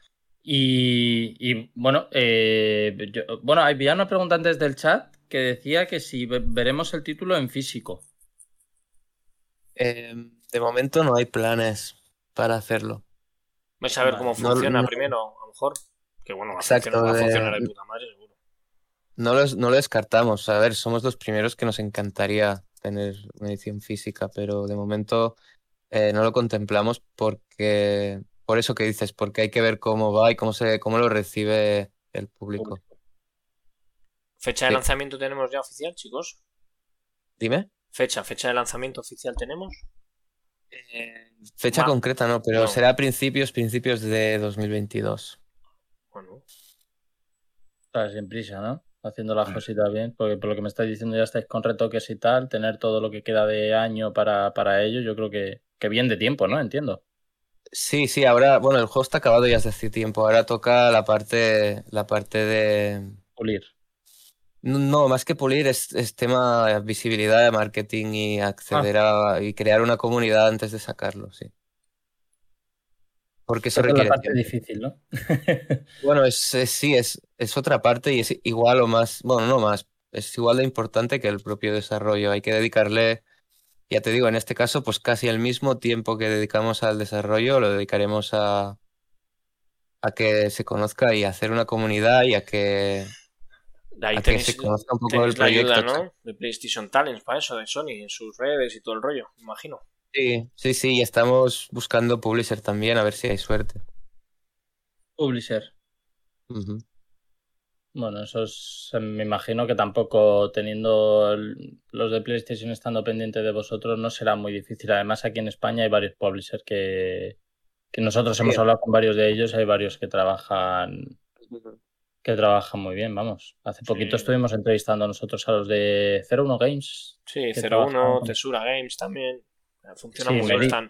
Y, y, bueno, eh, yo- bueno, había una pregunta antes del chat que decía que si ve- veremos el título en físico. Eh, de momento no hay planes para hacerlo. Vais a ver cómo No- funciona no- primero, a lo mejor. Que bueno, va a Exacto, funcionar, va a de- funcionar de puta madre, seguro. No lo, no lo descartamos. A ver, somos los primeros que nos encantaría tener una edición física, pero de momento eh, no lo contemplamos porque, por eso que dices, porque hay que ver cómo va y cómo se, cómo lo recibe el público. ¿Fecha de Sí. lanzamiento tenemos ya oficial, chicos? Dime. ¿Fecha? ¿Fecha de lanzamiento oficial tenemos? Fecha Ma- concreta no, pero no. será a principios, principios de 2022. Bueno, Estás sin prisa, ¿no? Haciendo las cositas bien, porque por lo que me estáis diciendo ya estáis con retoques y tal, tener todo lo que queda de año para, para ello, yo creo que, que bien de tiempo, ¿no? Entiendo. Sí, sí, ahora, bueno, el juego está acabado ya hace hace tiempo. Ahora toca la parte, la parte de, Pulir. No, más que pulir es, es tema de visibilidad de marketing y acceder a y crear una comunidad antes de sacarlo, sí. Porque eso Esa es la requiere parte tiempo. difícil, ¿no? Bueno, es, es- sí, es, es otra parte y es igual o más, bueno, no más, es igual de importante que el propio desarrollo. Hay que dedicarle, ya te digo, en este caso, pues casi el mismo tiempo que dedicamos al desarrollo lo dedicaremos a, a que se conozca y a hacer una comunidad y a que, ahí a que se conozca un poco el tenéis la ayuda, proyecto. ¿no? De PlayStation Talents para eso, de Sony, en sus redes y todo el rollo, me imagino. Sí, sí, sí, y estamos buscando publisher también, a ver si hay suerte. Publisher. Ujú. Bueno, eso es, me imagino que tampoco teniendo el- los de PlayStation estando pendientes de vosotros no será muy difícil. Además, aquí en España hay varios publishers que, que nosotros hemos hablado con varios de ellos, hay varios que trabajan que trabajan muy bien, vamos. Hace poquito Sí. estuvimos entrevistando nosotros a los de 01 Games. Sí, Que 01, trabajan- Tesura Games también. Funciona Sí. Meri- Están,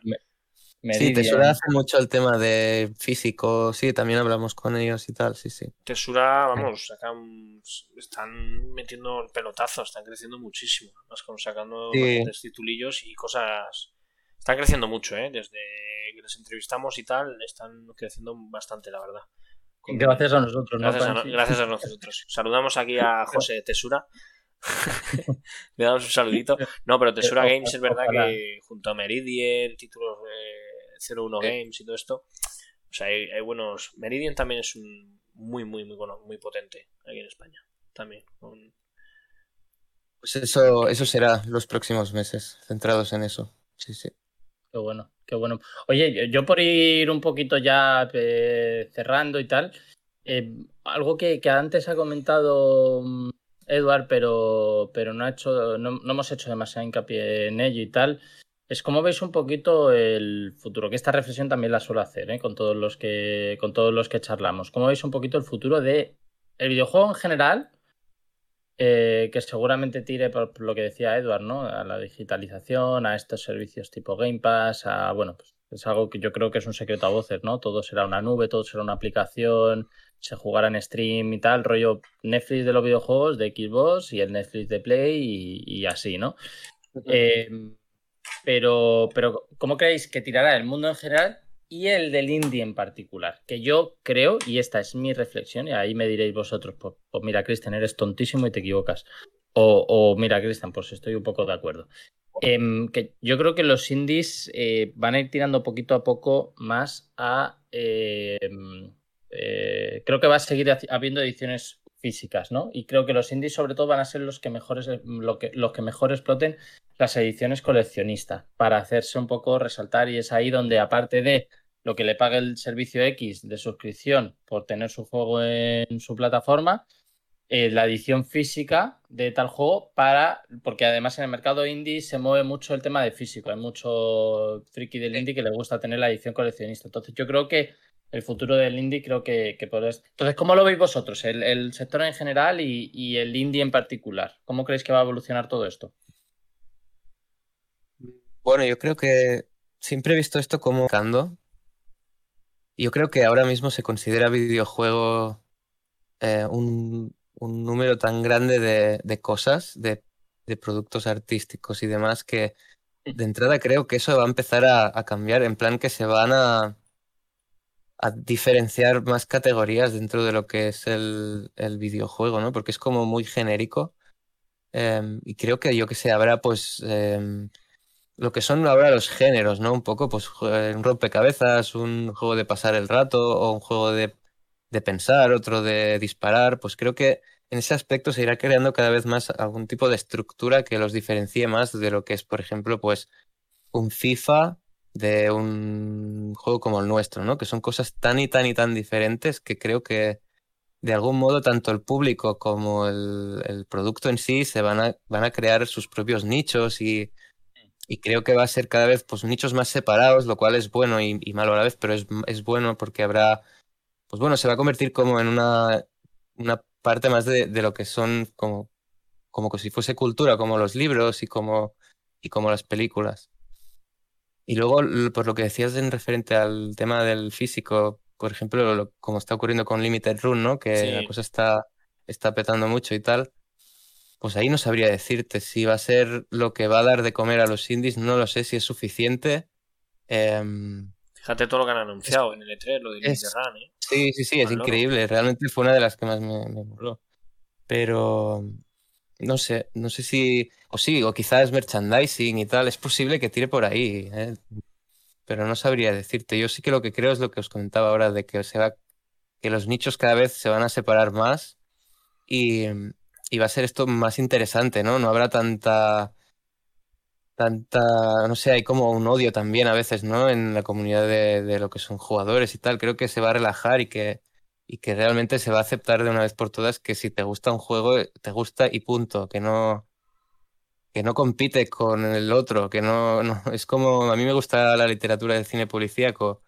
Sí. Tesura hace mucho el tema de físico, sí, también hablamos con ellos y tal, sí, sí. Tesura, vamos, sacan, están metiendo el pelotazo, están creciendo muchísimo. Más como sacando Sí. bastantes titulillos y cosas. Están creciendo mucho, ¿eh? Desde que les entrevistamos y tal, están creciendo bastante, la verdad. Con- Gracias a nosotros, ¿no, Gracias a, Panchi? gracias a nosotros. Saludamos aquí a José de Tesura. Le damos un saludito. No, pero Tesura Eh, Games es verdad que junto a Meridian, títulos de 01 Sí. Games y todo esto, o sea, hay, hay buenos. Meridian también es un muy, muy, muy, bueno, muy potente aquí en España. También. con- Pues eso, eso será los próximos meses, centrados en eso. Sí, sí. Qué bueno, qué bueno. Oye, yo por ir un poquito ya eh, cerrando y tal, eh, algo que, que antes ha comentado mm, Edward, pero, pero no, ha hecho, no, no hemos hecho demasiado hincapié en ello y tal, es cómo veis un poquito el futuro, que esta reflexión también la suelo hacer ¿eh? con, todos los que, con todos los que charlamos. ¿Cómo veis un poquito el futuro de el videojuego en general? eh, que seguramente tire por, por lo que decía Edward, ¿no? A la digitalización, a estos servicios tipo Game Pass, a bueno, pues es algo que yo creo que es un secreto a voces, ¿no? Todo será una nube, todo será una aplicación, se jugará en stream y tal, rollo Netflix de los videojuegos, de Xbox y el Netflix de Play y, y así, ¿no? Eh, pero, pero, ¿cómo creéis que tirará el mundo en general y el del indie en particular? Que yo creo, y esta es mi reflexión, y ahí me diréis vosotros, pues, pues mira, Cristian, eres tontísimo y te equivocas. O, mira, Cristian, pues estoy un poco de acuerdo. Em, que yo creo que los indies eh, van a ir tirando poquito a poco más a. eh, eh, creo que va a seguir habiendo ediciones físicas, ¿no? Y creo que los indies, sobre todo, van a ser los que mejores, lo que, los que mejor exploten las ediciones coleccionistas para hacerse un poco resaltar. Y es ahí donde, aparte de lo que le pague el servicio X de suscripción por tener su juego en su plataforma, eh, la edición física de tal juego para, porque además en el mercado indie se mueve mucho el tema de físico, hay mucho friki del indie que le gusta tener la edición coleccionista. Entonces yo creo que el futuro del indie creo que, que. Entonces, ¿cómo lo veis vosotros? El, sector en general y, el indie en particular. ¿Cómo creéis que va a evolucionar todo esto? Bueno, yo creo que siempre he visto esto como Yo creo que ahora mismo se considera videojuego eh, un, número tan grande de, cosas, de, productos artísticos y demás, que de entrada creo que eso va a empezar a cambiar, en plan que se van a, a diferenciar más categorías dentro de lo que es el, videojuego, ¿no? Porque es como muy genérico. Em, y creo que yo que sé, habrá pues em, lo que son ahora los géneros, ¿no? Un poco, pues un rompecabezas, un juego de pasar el rato o un juego de, de pensar, otro de disparar. Pues creo que en ese aspecto se irá creando cada vez más algún tipo de estructura que los diferencie más de lo que es, por ejemplo, pues un FIFA de un juego como el nuestro, ¿no? Que son cosas tan y tan y tan diferentes que creo que de algún modo tanto el público como el, producto en sí se van a, van a crear sus propios nichos y, creo que va a ser cada vez pues nichos más separados, lo cual es bueno y, malo a la vez, pero es, es, bueno porque habrá, pues bueno, se va a convertir como en una, una parte más de, lo que son como, como si fuese cultura, como los libros y como, y como las películas. Y luego, por lo que decías en referente al tema del físico, por ejemplo, como está ocurriendo con Limited Run, ¿no? Que la cosa está, está petando mucho y tal. Pues ahí no sabría decirte si va a ser lo que va a dar de comer a los indies, no lo sé si es suficiente. Em, Fíjate todo lo que han anunciado en el E3, lo de Limited Run, ¿eh? Sí, sí, sí, es increíble. Realmente fue una de las que más me, me moló. Pero, no sé, no sé si. O sí, o quizás merchandising y tal. Es posible que tire por ahí. ¿eh? Pero no sabría decirte. Yo sí que lo que creo es lo que os comentaba ahora, de que se va. que los nichos cada vez se van a separar más. Y, y va a ser esto más interesante, ¿no? No habrá tanta. tanta. no sé, hay como un odio también a veces, ¿no? En la comunidad de, de lo que son jugadores y tal. Creo que se va a relajar y que y que realmente se va a aceptar de una vez por todas que si te gusta un juego, te gusta y punto, que no que no compite con el otro, que no, no es como a mí me gusta la literatura del cine policíaco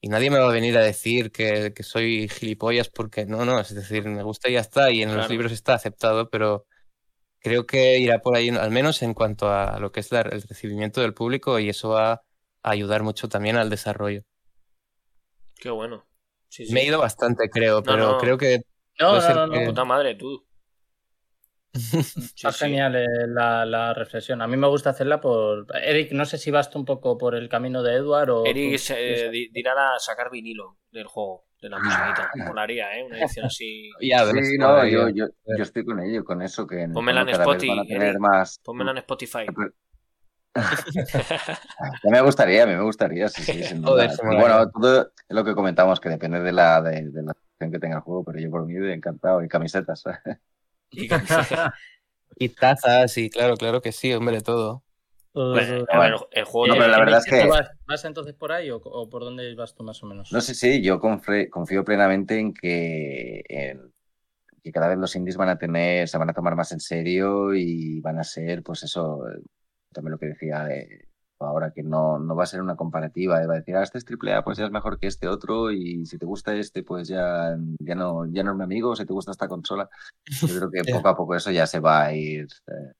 y nadie me va a venir a decir que, que soy gilipollas porque no, no, es decir, me gusta y ya está y en los libros está aceptado, pero creo que irá por ahí, al menos en cuanto a lo que es el recibimiento del público y eso va a ayudar mucho también al desarrollo. Qué bueno. Me he ido bastante, creo, pero creo que. No, no, no, puta madre, tú. Está genial eh, la, reflexión. A mí me gusta hacerla por. Eric, no sé si vas tú un poco por el camino de Edward o. Eric eh, dirá a sacar vinilo del juego, de la musiquita. Molaría, ¿eh? Una edición así. sí, no, yo, yo, yo, estoy con ello, con eso. que Pónmela en Spotify. Más... Pónmela en Spotify. me gustaría, a mí me gustaría, sí, sí, bueno, todo lo que comentamos, que depende de la, de, la que tenga el juego, pero yo por mí encantado, y camisetas. y, tazas, y claro, claro que sí, hombre, todo. el juego no, pero la verdad es que... ¿Vas, entonces por ahí o, por dónde vas tú más o menos? No sé, sí, yo confío plenamente en que, en que cada vez los indies van a tener, se van a tomar más en serio y van a ser, pues eso, también lo que decía eh, ahora, que no, no va a ser una comparativa, va a decir, ah, este es triple A, pues ya es mejor que este otro, y si te gusta este, pues ya, ya, no, ya no es mi amigo, si te gusta esta consola. Yo creo que poco a poco eso ya se va a ir eh,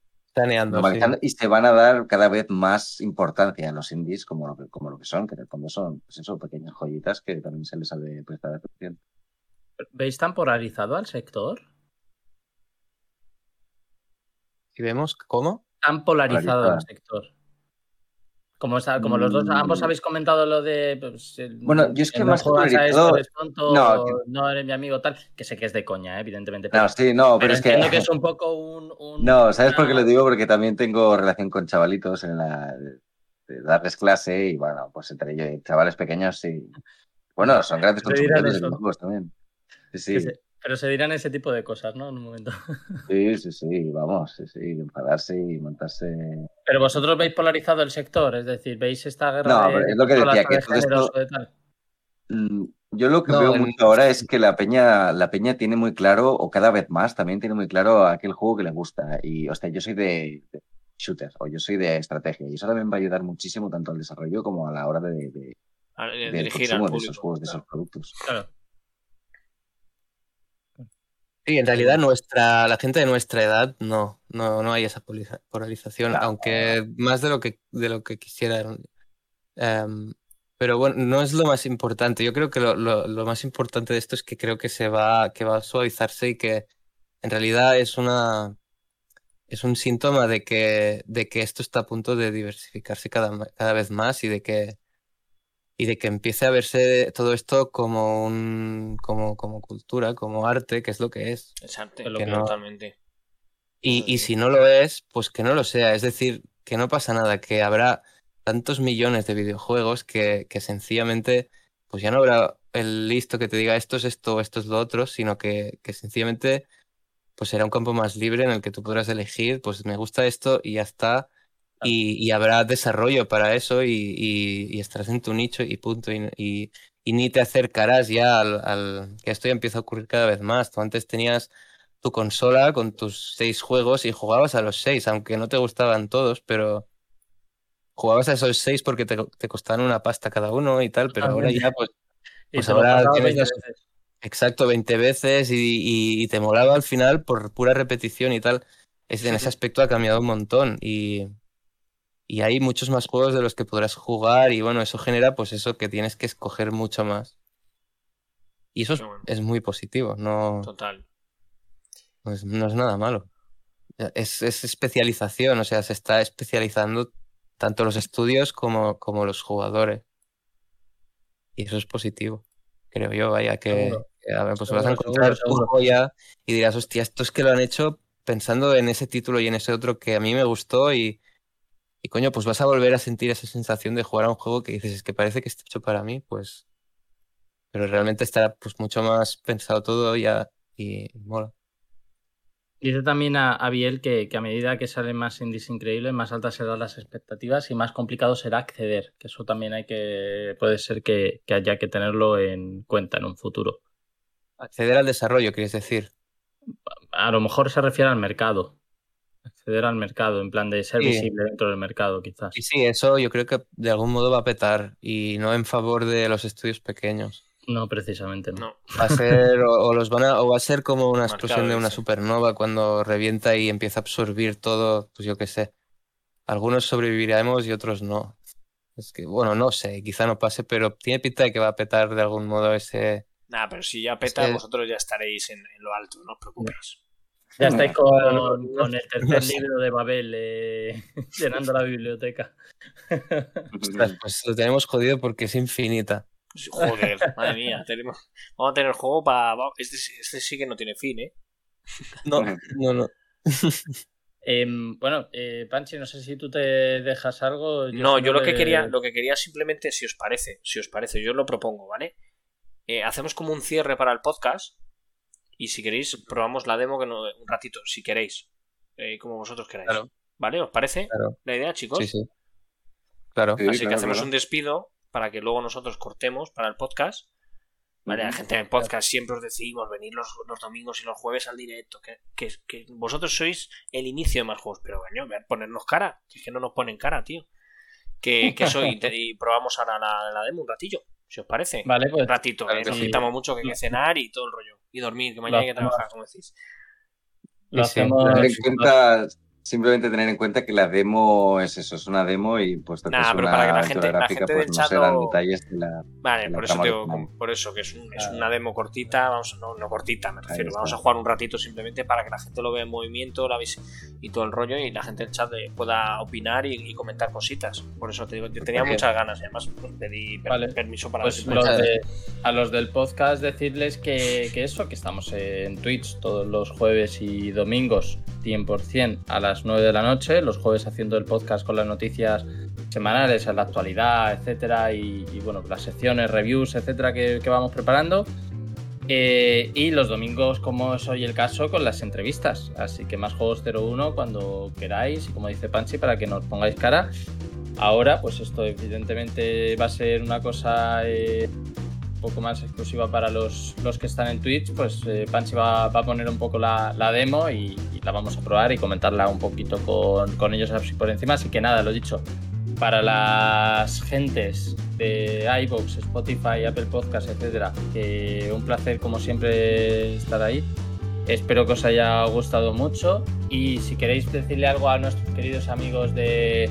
y se van a dar cada vez más importancia a los indies como lo que, como lo que son, que en el fondo son pues eso, pequeñas joyitas que también se les ha de prestar atención. ¿Veis tan polarizado al sector? Si vemos cómo tan polarizado el sector. Como, está, como los dos, ambos mm. habéis comentado lo de. Pues, bueno, yo es que más polarizado. no, no eres mi amigo, tal. Que sé que es de coña, evidentemente. no, sí, no, pero, es que. que es un poco un. no, ¿sabes por qué lo digo? Porque también tengo relación con chavalitos en la. de darles clase y bueno, pues entre ellos, chavales pequeños, sí. Bueno, son grandes consumidores de también. Sí, sí. Pero se dirán ese tipo de cosas, ¿no? En un momento. Sí, sí, sí, vamos, sí, sí, enfadarse y montarse. Pero vosotros veis polarizado el sector, es decir, veis esta guerra. No, pero es lo que decía, que todo esto. Mm, Yo lo que No, veo en- mucho ahora es que la peña, la peña tiene muy claro, o cada vez más también tiene muy claro aquel juego que le gusta. Y, hostia, yo soy de, de shooter o yo soy de estrategia. Y eso también va a ayudar muchísimo tanto al desarrollo como a la hora de, de- A- del dirigir al de esos público. juegos, de esos productos. Claro. Sí, en realidad nuestra, la gente de nuestra edad no, no, no hay esa polarización, Claro. aunque más de lo que, de lo que quisiera. Em, pero bueno, no es lo más importante. Yo creo que lo, lo- lo más importante de esto es que creo que se va, que va a suavizarse y que en realidad es una, es un síntoma de que, de que esto está a punto de diversificarse cada, cada vez más y de que, y de que empiece a verse todo esto como un, como, como cultura, como arte, que es lo que es. Es arte, Que lo que no- totalmente. Y, y si no lo es, pues que no lo sea. Es decir, que no pasa nada, que habrá tantos millones de videojuegos que, que sencillamente, pues ya no habrá el listo que te diga esto es esto, esto es lo otro, sino que, que sencillamente, pues será un campo más libre en el que tú podrás elegir, pues me gusta esto y ya está. Y, y habrá desarrollo para eso y, y- y estarás en tu nicho y punto. Y, ni te acercarás ya al, al- que esto ya empieza a ocurrir cada vez más. Tú antes tenías tu consola con tus seis juegos y jugabas a los seis, aunque no te gustaban todos, pero jugabas a esos seis porque te, te costaban una pasta cada uno y tal, pero ahora ya pues Pues ahora pasaba tienes 20 las- veces. exacto 20 veces y te molaba al final por pura repetición y tal. Es, en ese aspecto ha cambiado un montón y, y hay muchos más juegos de los que podrás jugar y bueno, eso genera pues eso que tienes que escoger mucho más. Y eso es, Qué bueno. es muy positivo, no, Total. no es, no es nada malo. Es, es especialización, o sea, se está especializando tanto los estudios como, como los jugadores. Y eso es positivo, creo yo, vaya, que, que, a ver, pues Seguro, vas a encontrar seguro, seguro. tu joya y dirás, hostia, esto es que lo han hecho pensando en ese título y en ese otro que a mí me gustó y, y coño, pues vas a volver a sentir esa sensación de jugar a un juego que dices, es que parece que está hecho para mí, pues... Pero realmente estará pues mucho más pensado todo ya y mola. Dice también a, a Biel que, que a medida que salen más indies increíbles, más altas serán las expectativas y más complicado será acceder. Que eso también hay que. puede ser que, que haya que tenerlo en cuenta en un futuro. Acceder al desarrollo, quieres decir. A lo mejor se refiere al mercado. Acceder al mercado, en plan de ser Sí. visible dentro del mercado, quizás. Y sí, eso yo creo que de algún modo va a petar y no en favor de los estudios pequeños. No, precisamente no. No. Va a ser, o, o los van a, o va a ser como una explosión Marcado de una ese. supernova cuando revienta y empieza a absorbir todo, pues yo qué sé. Algunos sobreviviremos y otros no. Es que, bueno, no sé, quizá no pase, pero tiene pinta de que va a petar de algún modo ese. Nada, pero si ya peta, vosotros ya estaréis en, en lo alto, no os preocupéis. Ya estáis con, el tercer no sé. libro de Babel eh, llenando la biblioteca. Ostras, pues lo tenemos jodido porque es infinita. Joder, madre mía, tenemos, vamos a tener juego para... Este, este sí que no tiene fin, ¿eh? No, no, no. Em, bueno, eh, Panchi, no sé si tú te dejas algo. No, yo lo que quería, lo que quería simplemente, si os parece, si os parece, yo lo propongo, ¿vale? Eh, hacemos como un cierre para el podcast y si queréis probamos la demo que no, un ratito, si queréis, eh, como vosotros queráis. Claro. ¿Vale? ¿Os parece Claro. la idea, chicos? Sí, sí. Claro. Sí, Así que claro, hacemos claro. un despido para que luego nosotros cortemos para el podcast. Vale, la gente en podcast siempre os decimos venir los, los domingos y los jueves al directo, que, que, que vosotros sois el inicio de más juegos, pero coño, vean, ponernos cara, que es que no nos ponen cara, tío. Que, que eso, y, te- y probamos ahora la, la demo un ratillo, si os parece. Vale, pues Un ratito, Claro eh, que nos sí. quitamos mucho que hay que cenar y todo el rollo. Y dormir, que mañana hay que hacemos. trabajar, como decís. lo Sí, sí. hacemos. En cuenta, simplemente tener en cuenta que la demo es eso, es una demo y puesto que Nah, es pero una para que la gente- la gente pues del no chat se dan detalles de la... Vale, la por eso, digo, por eso que es, un- es una demo cortita, vamos, no, no cortita, me refiero, vamos a jugar un ratito simplemente para que la gente lo vea en movimiento la vis- y todo el rollo y la gente del chat eh, pueda opinar y, y comentar cositas. Por eso te digo, yo tenía Porque- muchas ganas y además pues, pedí per- Vale. permiso para Pues los de- a los del podcast decirles que, que eso, que estamos en Twitch todos los jueves y domingos 100% a las 9 de la noche, los jueves haciendo el podcast con las noticias semanales, la actualidad, etcétera, y, y, bueno, las secciones, reviews, etcétera, que, que vamos preparando. Eh, y los domingos, como es hoy el caso, con las entrevistas. Así que más juegos 01 cuando queráis, y como dice Panchi, para que nos pongáis cara. Ahora, pues esto evidentemente va a ser una cosa eh, poco más exclusiva para los, los que están en Twitch, pues eh, Panchi va, a poner un poco la, demo y, la vamos a probar y comentarla un poquito con, con ellos así por encima. Así que nada, lo dicho, para las gentes de iVoox, Spotify, Apple Podcasts, etcétera, un placer como siempre estar ahí. Espero que os haya gustado mucho y si queréis decirle algo a nuestros queridos amigos de,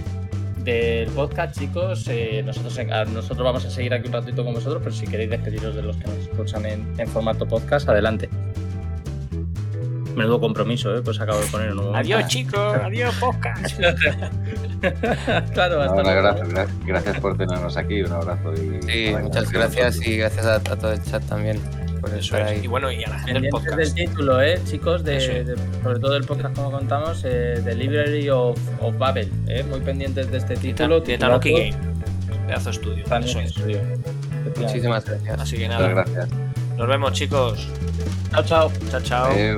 del podcast, chicos, eh, nosotros, nosotros vamos a seguir aquí un ratito con vosotros, pero si queréis despediros de los que nos escuchan en, en formato podcast, adelante. Menudo compromiso, ¿eh? pues acabo de poner un Adiós, chicos. Adiós, podcast. claro, hasta no, gracias, gracias por tenernos aquí. Un abrazo. Y, sí, muchas gracias y gracias a, a, todo el chat también. Por eso es. Y bueno, y a la gente del podcast. del título, ¿eh, chicos? De, de, sobre todo el podcast, como contamos, eh, The Library of, of Babel. ¿eh? Muy pendientes de este título. De Tanuki Game. Pedazo estudio. Eso es. estudio. Muchísimas gracias. Así que nada. Muchas gracias. Nos vemos, chicos. Chao, chao. Chao, chao. Adiós.